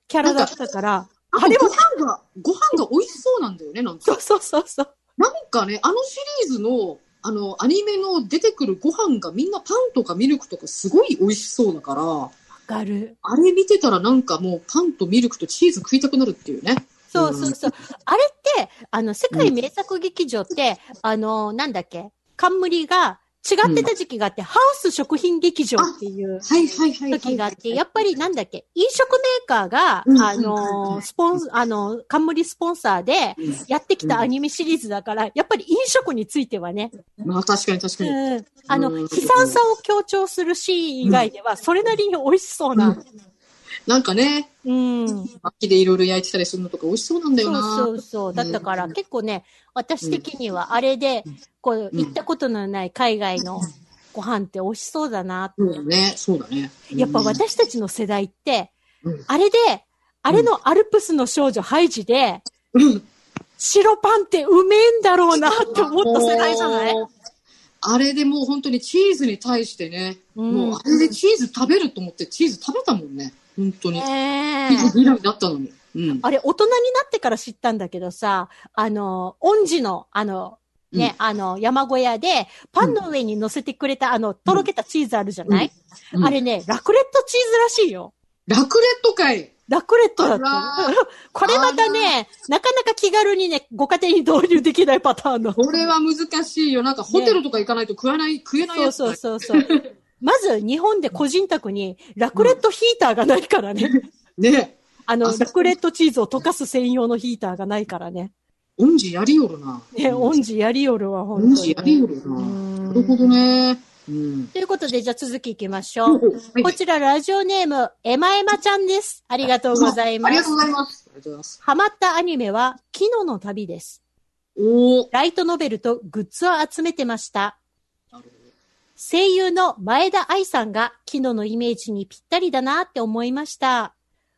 キャラだったから、あれはご飯が、ご飯が美味しそうなんだよね、なんか。そうそうそうそう。なんかね、あのシリーズの、あの、アニメの出てくるご飯がみんなパンとかミルクとかすごい美味しそうだから、わかる。あれ見てたらなんかもうパンとミルクとチーズ食いたくなるっていうね。そうそうそう。あれって、あの、世界名作劇場って、あの、なんだっけ？冠が違ってた時期があって、ハウス食品劇場っていう。時があって、やっぱりなんだっけ飲食メーカーが、うんあの、スポン、あの、冠スポンサーでうんやってきたアニメシリーズだから、やっぱり飲食についてはね、まあ確かに確かに。うん、あの、うん悲惨さを強調するシーン以外では、それなりに美味しそうな。なんかね、うん。そう薪でいろいろ焼いてたりするのとか美味しそうなんだよな。そうそう。だったから、結構ね、私的にはあれで、こう、うん行ったことのない海外のご飯って美味しそうだなって。そうだね、そうだね。やっぱ私たちの世代って、うんあれで、あれのアルプスの少女ハイジで、うん、白パンってうめえんだろうなって思った世代じゃない？あれでもう本当にチーズに対してね、うんもうあれでチーズ食べると思ってチーズ食べたもんね。本当に。ねえチーズ嫌いだったのに。うん。あれ、大人になってから知ったんだけどさ、あの、恩師の、あの、ね、あの、山小屋で、パンの上に乗せてくれた、あの、とろけたチーズあるじゃない、うんあれね、ラクレットチーズらしいよ。ラクレットかい。ラクレットだっあた。[laughs] これまたね、なかなか気軽にね、ご家庭に導入できないパターンの。これは難しいよ。なんかホテルとか行かないと食わない、食えないそうやつだよ。そうそうそう。まず、日本で個人宅に、ラクレットヒーターがないからね。ねあの、あラクレットチーズを溶かす専用のヒーターがないからね。恩師やりよるな。ね、うん恩師やりよるわ、本当に。恩師やりよるな。うんなるほどね。うん。ということで、じゃあ続きいきましょう。はいこちら、ラジオネーム、エマエマちゃんです。ありがとうございますありがとう。ございます。ハマったアニメは、キノの旅です。おー。ライトノベルとグッズを集めてました。声優の前田愛さんが、キノのイメージにぴったりだなって思いました。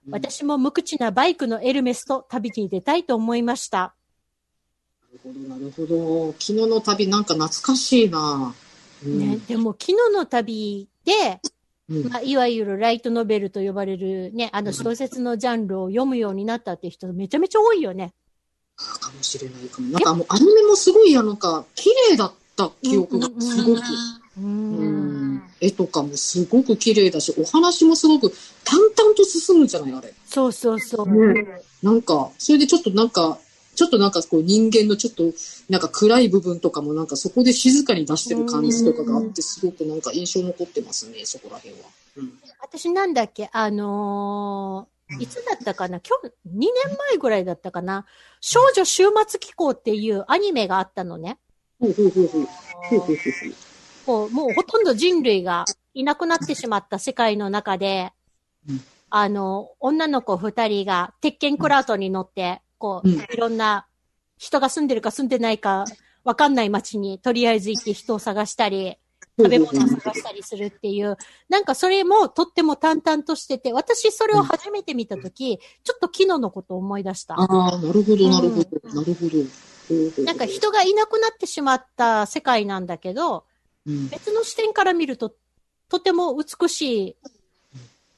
うん私も無口なバイクのエルメスと旅に出たいと思いました。なるほど、なるほど。昨日の旅なんか懐かしいな。うんね、でも、キノの旅で、うんまあ、いわゆるライトノベルと呼ばれるね、あの小説のジャンルを読むようになったっていう人めちゃめちゃ多いよね。かもしれないかも。なんかもうアニメもすごい、なんか、綺麗だった記憶がすごく。ううん絵とかもすごく綺麗だし、お話もすごく淡々と進むじゃない、あれ。そうそうそう。ねなんか、それでちょっとなんか、ちょっとなんかこう人間のちょっとなんか暗い部分とかもなんかそこで静かに出してる感じとかがあってすごくなんか印象残ってますね、そこら辺は。うん。私なんだっけ、あのーいつだったかな？今日、2年前ぐらいだったかな？少女終末機構っていうアニメがあったのね。ほうほうほうほう。ほうほうほうほう。こう、もうほとんど人類がいなくなってしまった世界の中で、うん。あの、女の子二人が鉄拳クラウトに乗って、こう、うん。いろんな人が住んでるか住んでないかわかんない街にとりあえず行って人を探したり、食べ物を探したりするっていう、なんかそれもとっても淡々としてて、私それを初めて見たとき、ちょっと昨日のことを思い出した。ああ、なるほど、なるほど、なるほど。なんか、人がいなくなってしまった世界なんだけど、うん、別の視点から見ると、とても美しい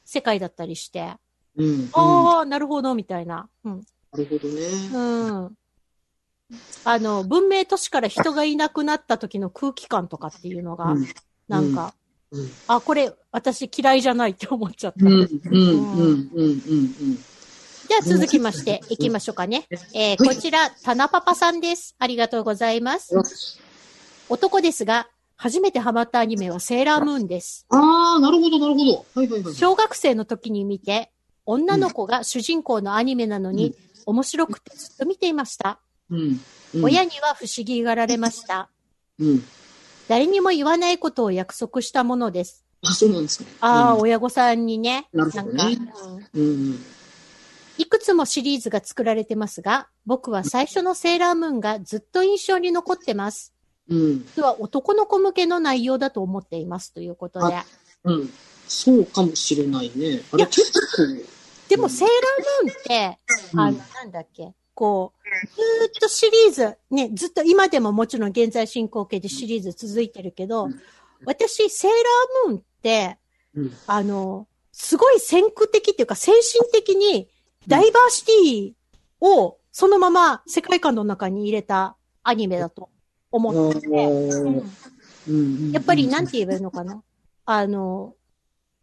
世界だったりして、うん。うんああ、なるほど、みたいな。うん。なるほどね。うん。あの、文明都市から人がいなくなった時の空気感とかっていうのが、うんなんか、うんあ、これ、私嫌いじゃないって思っちゃった。うん、うん、うん、うん、うん。では続きまして、行きましょうかね。えー、こちら、タナパパさんです。ありがとうございます。男ですが、初めてハマったアニメはセーラームーンです。ああ、なるほど、なるほど。はいはいはい。小学生の時に見て、女の子が主人公のアニメなのに、面白くてずっと見ていました。うん。うん親には不思議がられました。うん。誰にも言わないことを約束したものです。あ、そうなんですね。ああ、うん親御さんにね。なるほどねんか、うんうん。いくつもシリーズが作られてますが、僕は最初のセーラームーンがずっと印象に残ってます。うん。実は男の子向けの内容だと思っていますということで。うん。そうかもしれないね。あれ結構。でも、セーラームーンって、うんあの、なんだっけ、こう、ずーっとシリーズ、ね、ずっと今でももちろん現在進行形でシリーズ続いてるけど、私、セーラームーンって、うん。あの、すごい先駆的っていうか先進的にダイバーシティをそのまま世界観の中に入れたアニメだと思ってて、うんうん。やっぱりなんて言えばいいのかな？あの、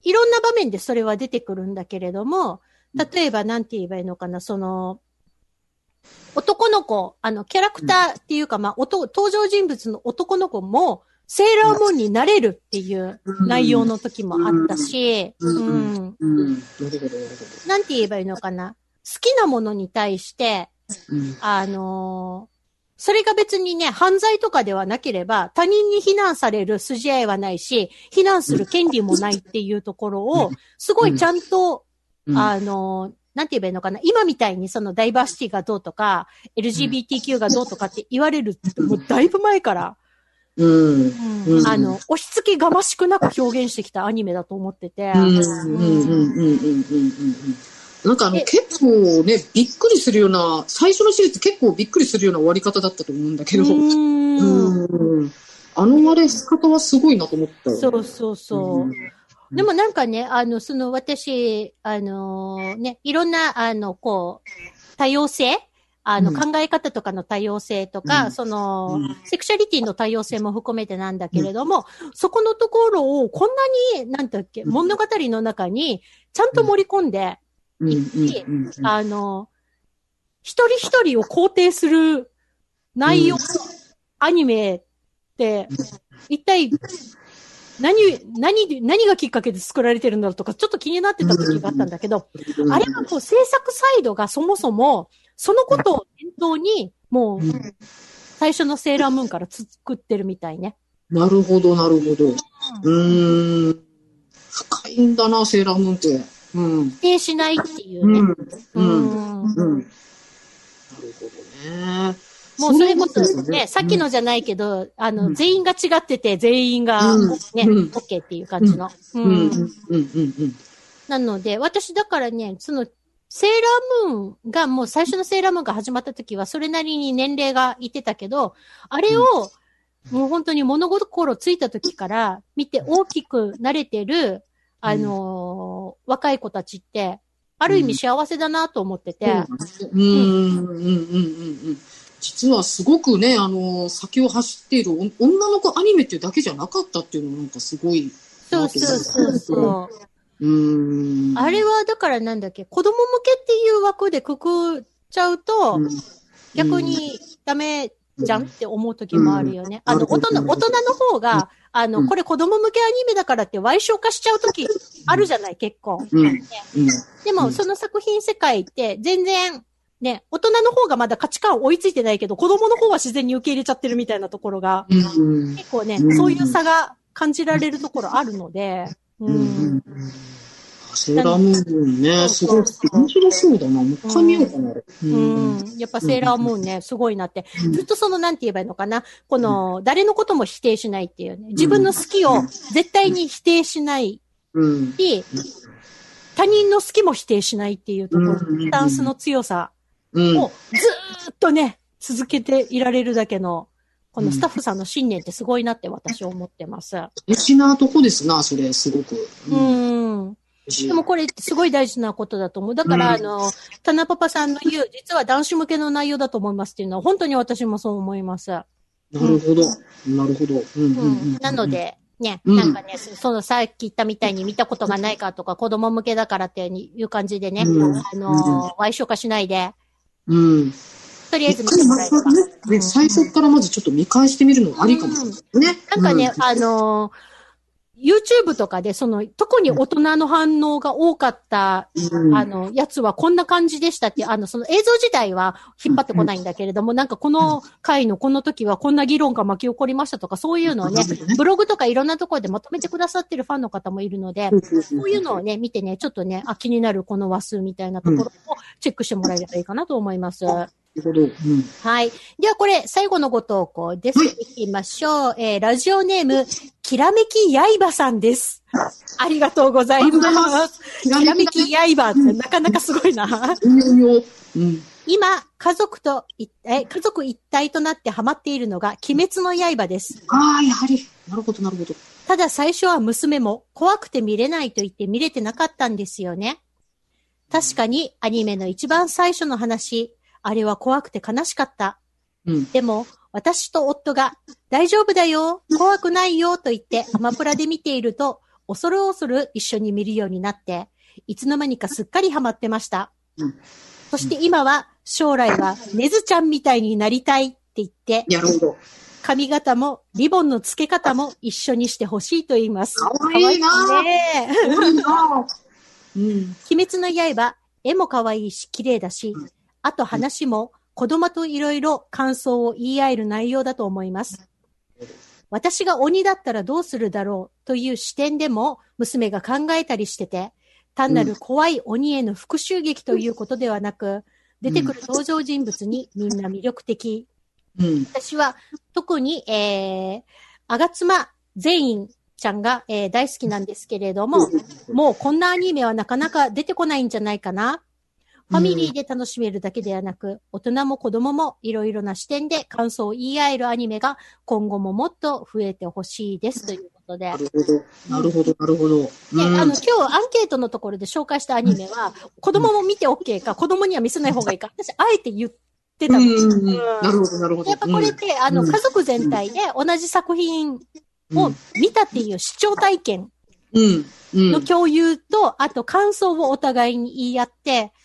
いろんな場面でそれは出てくるんだけれども、例えばなんて言えばいいのかな、その、男の子、あの、キャラクターっていうか、まあ、登場人物の男の子も、セーラームーンになれるっていう内容の時もあったし、ううんん。うん。なんて言えばいいのかな？好きなものに対して。あのーそれが別にね、犯罪とかではなければ、他人に非難される筋合いはないし、非難する権利もないっていうところを、すごいちゃんと、うん。あのーなんて言えばいいのかな。今みたいにそのダイバーシティがどうとか、LGBTQ がどうとかって言われるって、もうだいぶ前から、うん。うん。あの、押し付けがましくなく表現してきたアニメだと思ってて。うん。うん。うん。うん。うん。うん。なんかあの、え結構ね、びっくりするような、最初のシリーズ結構びっくりするような終わり方だったと思うんだけど。うーんうん。あの終わり方はすごいなと思ったよ。そうそうそう。うんでもなんかね、あの、その私、あのーね、いろんな、あの、こう、多様性？あの、うん考え方とかの多様性とか、うんその、うんセクシャリティの多様性も含めてなんだけれども、そこのところをこんなに、なんだっけ、うん物語の中に、ちゃんと盛り込んで、うん。うん。うん。うんあの、一人一人を肯定する内容のアニメって、一体、何、何、何がきっかけで作られてるんだろうとか、ちょっと気になってた時があったんだけど、あれはこう制作サイドがそもそも、そのことを念頭に、もう、最初のセーラームーンから作ってるみたいね。なるほど、なるほど。うーん。深いんだな、セーラームーンって。うん。否定しないっていうね。うん。ううん。んうん。なるほどね。もうそれこそそういうとね、さっきのじゃないけど、あの、うん全員が違ってて、全員が、うんね、うん OK っていう感じの。ううん。うん。うん。うん。うん。なので、私だからね、その、セーラームーンが、もう最初のセーラームーンが始まった時は、それなりに年齢がいってたけど、あれを、もう本当に物心ついた時から見て大きくなれてる、あのー若い子たちって、ある意味幸せだなと思ってて、うん。うん。うん。うん。うん。実はすごくね、あの、先を走っている女の子アニメっていうだけじゃなかったっていうのもなん。かすごいそうそうそうそう。う。ん。あれはだからなん。だっけ、子供向けっていう枠でくくっちゃうと、逆にダメじゃん？って思う時もあるよね。うん。あの、大人、うん大人の方が、あの、うん。これ子供向けアニメだからって歪償化しちゃう時あるじゃない、結構。でも、うん。その作品世界って全然、ね、大人の方がまだ価値観追いついてないけど、子供の方は自然に受け入れちゃってるみたいなところが、うん。結構ね、うん。そういう差が感じられるところあるので、ううんセーラームーンね、すごい面白そうだな。もう一回見ようかな。ううん。やっぱセーラームーンね、すごいなって。うんずっとその、なんて言えばいいのかな。この、誰のことも否定しないっていうね。自分の好きを絶対に否定しないうん。し、他人の好きも否定しないっていうところうんスタンスの強さうん。をずーっとね、続けていられるだけのこのスタッフさんの信念ってすごいなって私は思ってます。大事なとこですな、それ、すごく。ううんん。でもこれすごい大事なことだと思う。だから、うんあの、タナパパさんの言う、実は男子向けの内容だと思いますっていうのは、本当に私もそう思います。なるほど。なるほど。うんなの、で、ね、うんなんかね、そそのさっき言ったみたいに見たことがないかとか、子供向けだからっていう感じでね、うんあのー、歪償化しないで、うん。とりあえず見てもらえれば。ねね最初からまずちょっと見返してみるのもありかもしれないね。なんかね、うあのー YouTube とかで、その、特に大人の反応が多かった、うん。あの、やつはこんな感じでしたってあの、その映像自体は引っ張ってこないんだけれども、なんかこの回のこの時はこんな議論が巻き起こりましたとか、そういうのをね、ブログとかいろんなところでまとめてくださってるファンの方もいるので、そういうのをね、見てね、ちょっとね、あ、気になるこの話数みたいなところをチェックしてもらえればいいかなと思います。はい。ではこれ、最後のご投稿です。はいいきましょう。えー、ラジオネーム、きらめき刃さんです。ありがとうございま。ますきらめき刃ってなかなかすごいな。今、家族とい、え、家族一体となってハマっているのが、鬼滅の刃です。ああ、やはり。なるほど、なるほど。ただ最初は娘も怖くて見れないと言って見れてなかったんですよね。確かにアニメの一番最初の話、あれは怖くて悲しかった。うん。でも、私と夫が、大丈夫だよ、怖くないよと言ってアマプラで見ていると、恐る恐る一緒に見るようになって、いつの間にかすっかりハマってました。うんそして今は、将来はネズちゃんみたいになりたいって言って、なるほど。髪型もリボンの付け方も一緒にしてほしいと言います。かわいいな可愛いね。うん。鬼滅の刃、絵も可愛いし綺麗だし、あと話も子供といろいろ感想を言い合える内容だと思います。私が鬼だったらどうするだろうという視点でも娘が考えたりしてて、単なる怖い鬼への復讐劇ということではなく、出てくる登場人物にみんな魅力的。うん。私は特に、えー、あがつま全員ちゃんが、えー大好きなんですけれども、もうこんなアニメはなかなか出てこないんじゃないかな。ファミリーで楽しめるだけではなく、大人も子供もいろいろな視点で感想を言い合えるアニメが今後ももっと増えてほしいですということで。なるほど。なるほど、なるほど。で、うんあの、今日アンケートのところで紹介したアニメは、子供も見て OK か、子供には見せない方がいいか、私、あえて言ってたの。うん。なるほど、なるほど。やっぱこれって、あの、うん家族全体で同じ作品を見たっていう視聴体験うん。うん。の共有と、あと感想をお互いに言い合って、うん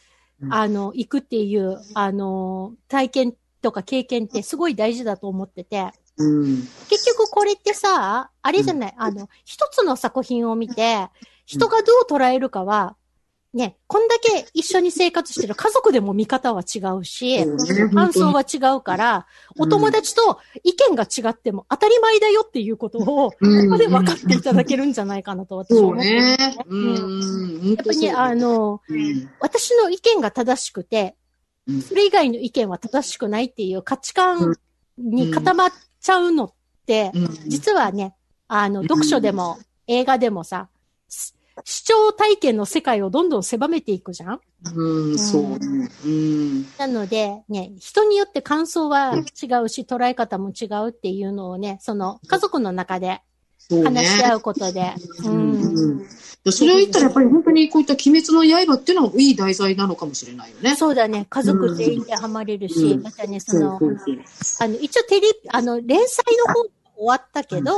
あの、行くっていう、あの、体験とか経験ってすごい大事だと思ってて、うん。結局これってさ、あれじゃない、あの、一つの作品を見て、人がどう捉えるかは、ね、こんだけ一緒に生活してる家族でも見方は違うし、感想は違うから、お友達と意見が違っても当たり前だよっていうことを、こうん。こで分かっていただけるんじゃないかなと私は思ってるんですね。うん。やっぱりね、あの、うん、私の意見が正しくて、うん。それ以外の意見は正しくないっていう価値観に固まっちゃうのって、うん、実はね、あの、ん読書でも映画でもさ、し視聴体験の世界をどんどん狭めていくじゃん？うん、そうね。うん。なので、ね、人によって感想は違うし、捉え方も違うっていうのをね、その家族の中で。話し合うことで、ううん。それを言ったらやっぱり本当にこういった鬼滅の刃っていうのはいい題材なのかもしれないよね。そうだね、家族全員でハマれるし、うん。またね、そのあの、一応テレビ、あの、連載の方終わったけど、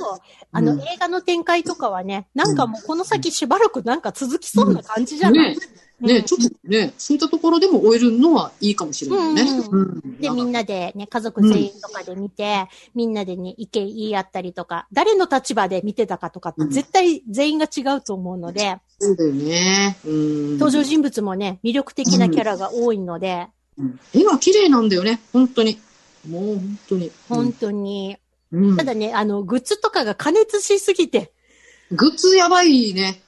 あの、うん。映画の展開とかはね、なんかもうこの先しばらくなんか続きそうな感じじゃない、ね。ちょっとね、そういったところでも終えるのはいいかもしれないね。うん。うん。で、みんなでね、家族全員とかで見て、みんなでね、意見言い合ったりとか、誰の立場で見てたかとかってうん。絶対全員が違うと思うので、そうだよね。うん。登場人物もね、魅力的なキャラが多いので、うん。絵が綺麗なんだよね。本当に。もう本当に。本当に。うんただね、あの、グッズとかが加熱しすぎて、グッズやばいね。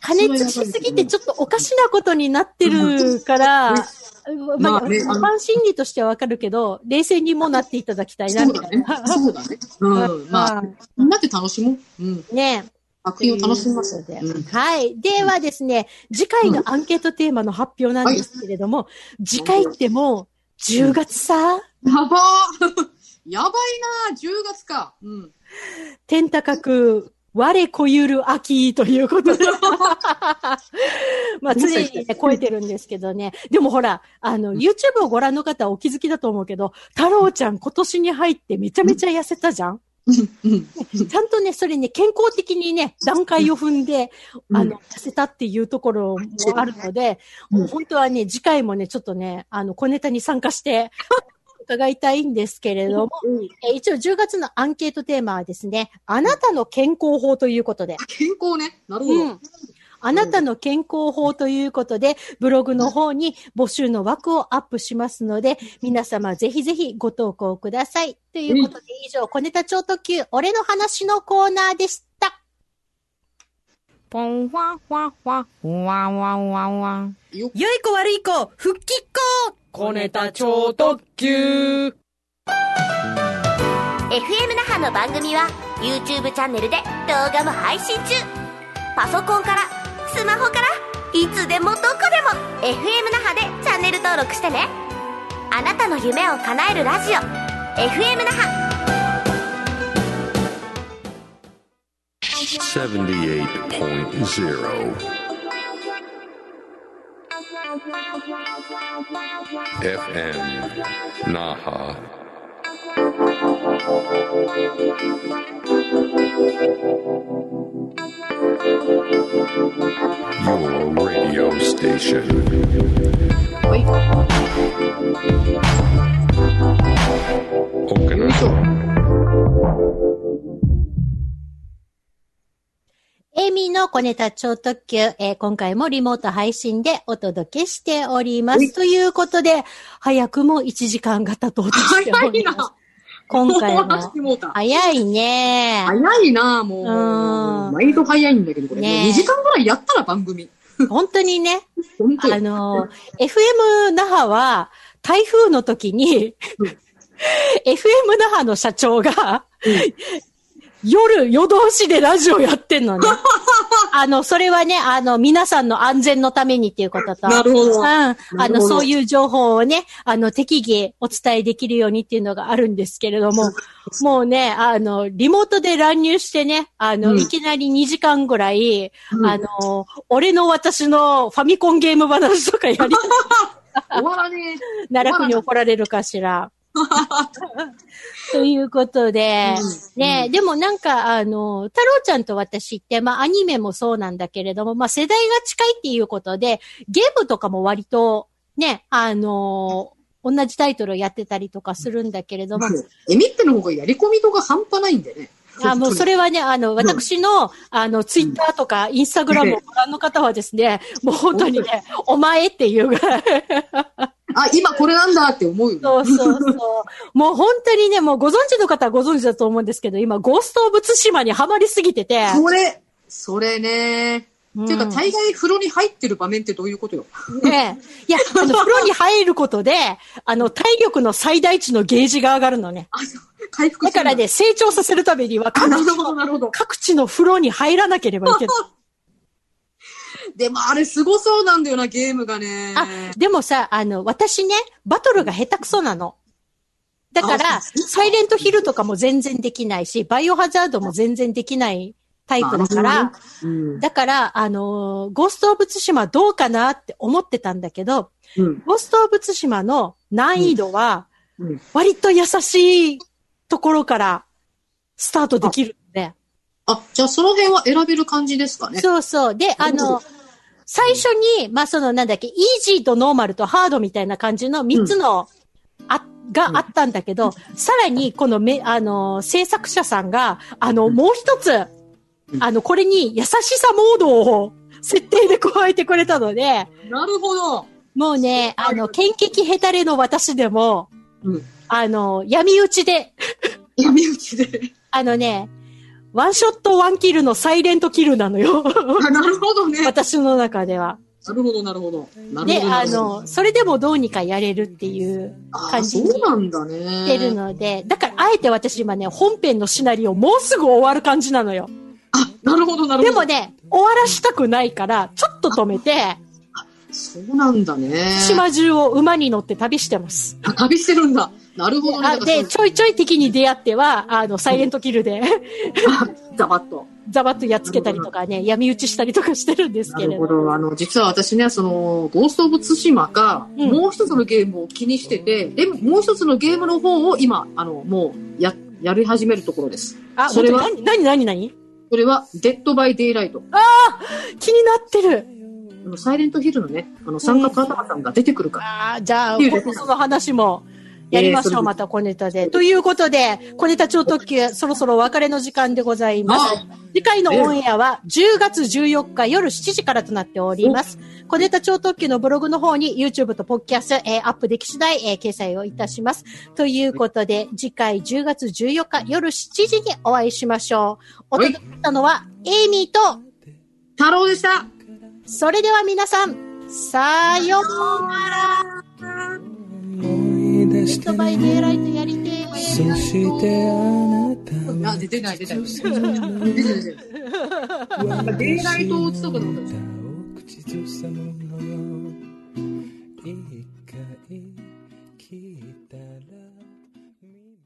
加熱しすぎてちょっとおかしなことになってるから、まあ、一般心理としてはわかるけど、冷静にもなっていただきたいな、そうだねみたいな。。そうだね。うん。[laughs] まあ、みんなで楽しもう。うん。ね作品を楽しみます。はい。ではですね、次回のアンケートテーマの発表なんですけれども、次回ってもう10月さ、やばーやばいな !10 月か。うん。天高く、我こゆる秋ということで。まあ、常にね、超えてるんですけどね。でもほら、あの、YouTube をご覧の方はお気づきだと思うけど、太郎ちゃん今年に入ってめちゃめちゃ痩せたじゃん？うん。ちゃんとね、それね、健康的にね、段階を踏んで、うんあの、痩せたっていうところもあるので、うんもう本当はね、次回もね、ちょっとね、あの、小ネタに参加して、伺いたいんですけれども、えー一応10月のアンケートテーマはですね、あなたの健康法ということで、健康ね。なるほど。うん。あなたの健康法ということで、ブログの方に募集の枠をアップしますので、皆様ぜひぜひご投稿ください。ということで、以上、小ネタ超特急、俺の話のコーナーでした。ポンファンファンファン、ふわんわんわんわん。よ良い子悪い子、復帰っ子小ネタ超特急。FM 那覇の番組は YouTube チャンネルで動画も配信中。パソコンからスマホからいつでもどこでも FM 那覇でチャンネル登録してね。あなたの夢を叶えるラジオ FM 那覇。78.0 FM Naha. Your radio station. はい。Okinawa. エミの小ネタ超特急、えー今回もリモート配信でお届けしております。ということで、早くも1時間が経とうとしております早いな。今回も。早いね。早いなもうんう。毎度早いんだけど、これ。ねもう2時間ぐらいやったら番組。本当にね。本当あの、FM 那覇は、台風の時に、[laughs] FM 那覇の社長が、夜、夜通しでラジオやってんのね。[laughs] あの、それはね、あの、皆さんの安全のためにっていうことと、なるほど。うん。あの、そういう情報をね、あの、適宜お伝えできるようにっていうのがあるんですけれども、[laughs] もうね、あの、リモートで乱入してね、あの、うんいきなり2時間ぐらい、うんあの、俺の私のファミコンゲーム話とかやり、[laughs] 終わらね奈良区に怒られるかしら。[laughs] ということで、うんね、でもなんか、あの、太郎ちゃんと私って、まあアニメもそうなんだけれども、まあ世代が近いっていうことで、ゲームとかも割と、ね、あの、同じタイトルをやってたりとかするんだけれども、え。エミっての方がやり込み度が半端ないんでね。あもうそれ。れはね、あの、私の、あの、ツイッターとか、インスタグラムをご覧の方はですね、もう本当にね、お前っていうぐらい。あ、今これなんだって思うよね。そうそうそう。もう本当にね、もうご存知の方はご存知だと思うんですけど、今、ゴースト・オブ・ツシマにハマりすぎてて。それ、それね。うんっていうか、大概風呂に入ってる場面ってどういうことよ。ねいや、あの、風呂に入ることで、あの、体力の最大値のゲージが上がるのね。あ、回復だからね、成長させるためには、あ、各地のなるほど。各地の風呂に入らなければいけない。でもあれすごそうなんだよな、ゲームがね。あ、でもさ、あの、私ね、バトルが下手くそなの。だから、サイレントヒルとかも全然できないし、バイオハザードも全然できないタイプだから、うん。だから、あのーゴースト・オブ・ツシマどうかなって思ってたんだけど、うん。ゴースト・オブ・ツシマの難易度は、うん。割と優しいところからスタートできるんで。あ、じゃあその辺は選べる感じですかね。そうそう。で、あの、最初に、まあ、その、なんだっけ、イージーとノーマルとハードみたいな感じの3つの、あ、があったんだけど、さらに、このめ、あの、制作者さんが、あの、もう一つ、うんあの、これに優しさモードを設定で加えてくれたので、なるほど。もうね、あの、剣撃ヘタレの私でも、うん。あの、闇討ちで、闇討ちで。[laughs] あのね、ワンショットワンキルのサイレントキルなのよ。あ、なるほどね。私の中では。なるほど、なるほど。なるで、ほど。あの、それでもどうにかやれるっていうあ感じにそうなんだね。してるので、だからあえて私今ね、本編のシナリオもうすぐ終わる感じなのよ。あ、なるほど、なるほど。でもね、終わらしたくないから、ちょっと止めて、そうなんだね。島中を馬に乗って旅してます。あ旅してるんだ。なるほどね。で、ちょいちょい敵に出会っては、あの、サイレントキルで、[laughs] ザバッと。ザバッとやっつけたりとかね、闇討ちしたりとかしてるんですなけれど。るほど。あの、実は私ね、その、ゴースト・オブ・ツシマか、うんもう一つのゲームを気にしてて、でも、もう一つのゲームの方を今、あの、もう、や、やり始めるところです。あ、それは？本当に何、何、何、何？それは、 Dead by Daylight。気になってる。サイレントヒルのね、あの、三角頭さんが出てくるから。ああ、じゃあ、その話もやりましょう、また小ネタで。ということで、小ネタ超特急、そろそろお別れの時間でございます。次回のオンエアは10月14日夜7時からとなっております。小ネタ超特急のブログの方に YouTube とポッドキャスト、えーアップでき次第、えー掲載をいたします。ということで、次回10月14日夜7時にお会いしましょう。お届けしたのは、エイミーと、太郎でしたそれでは皆さん、さようなら。 Dead by Daylight やりてー。そしてあなたあ、出てない、出てない。出てない、出てない。デイライトを打つとこのこと口ずさむのよ一回聞いたら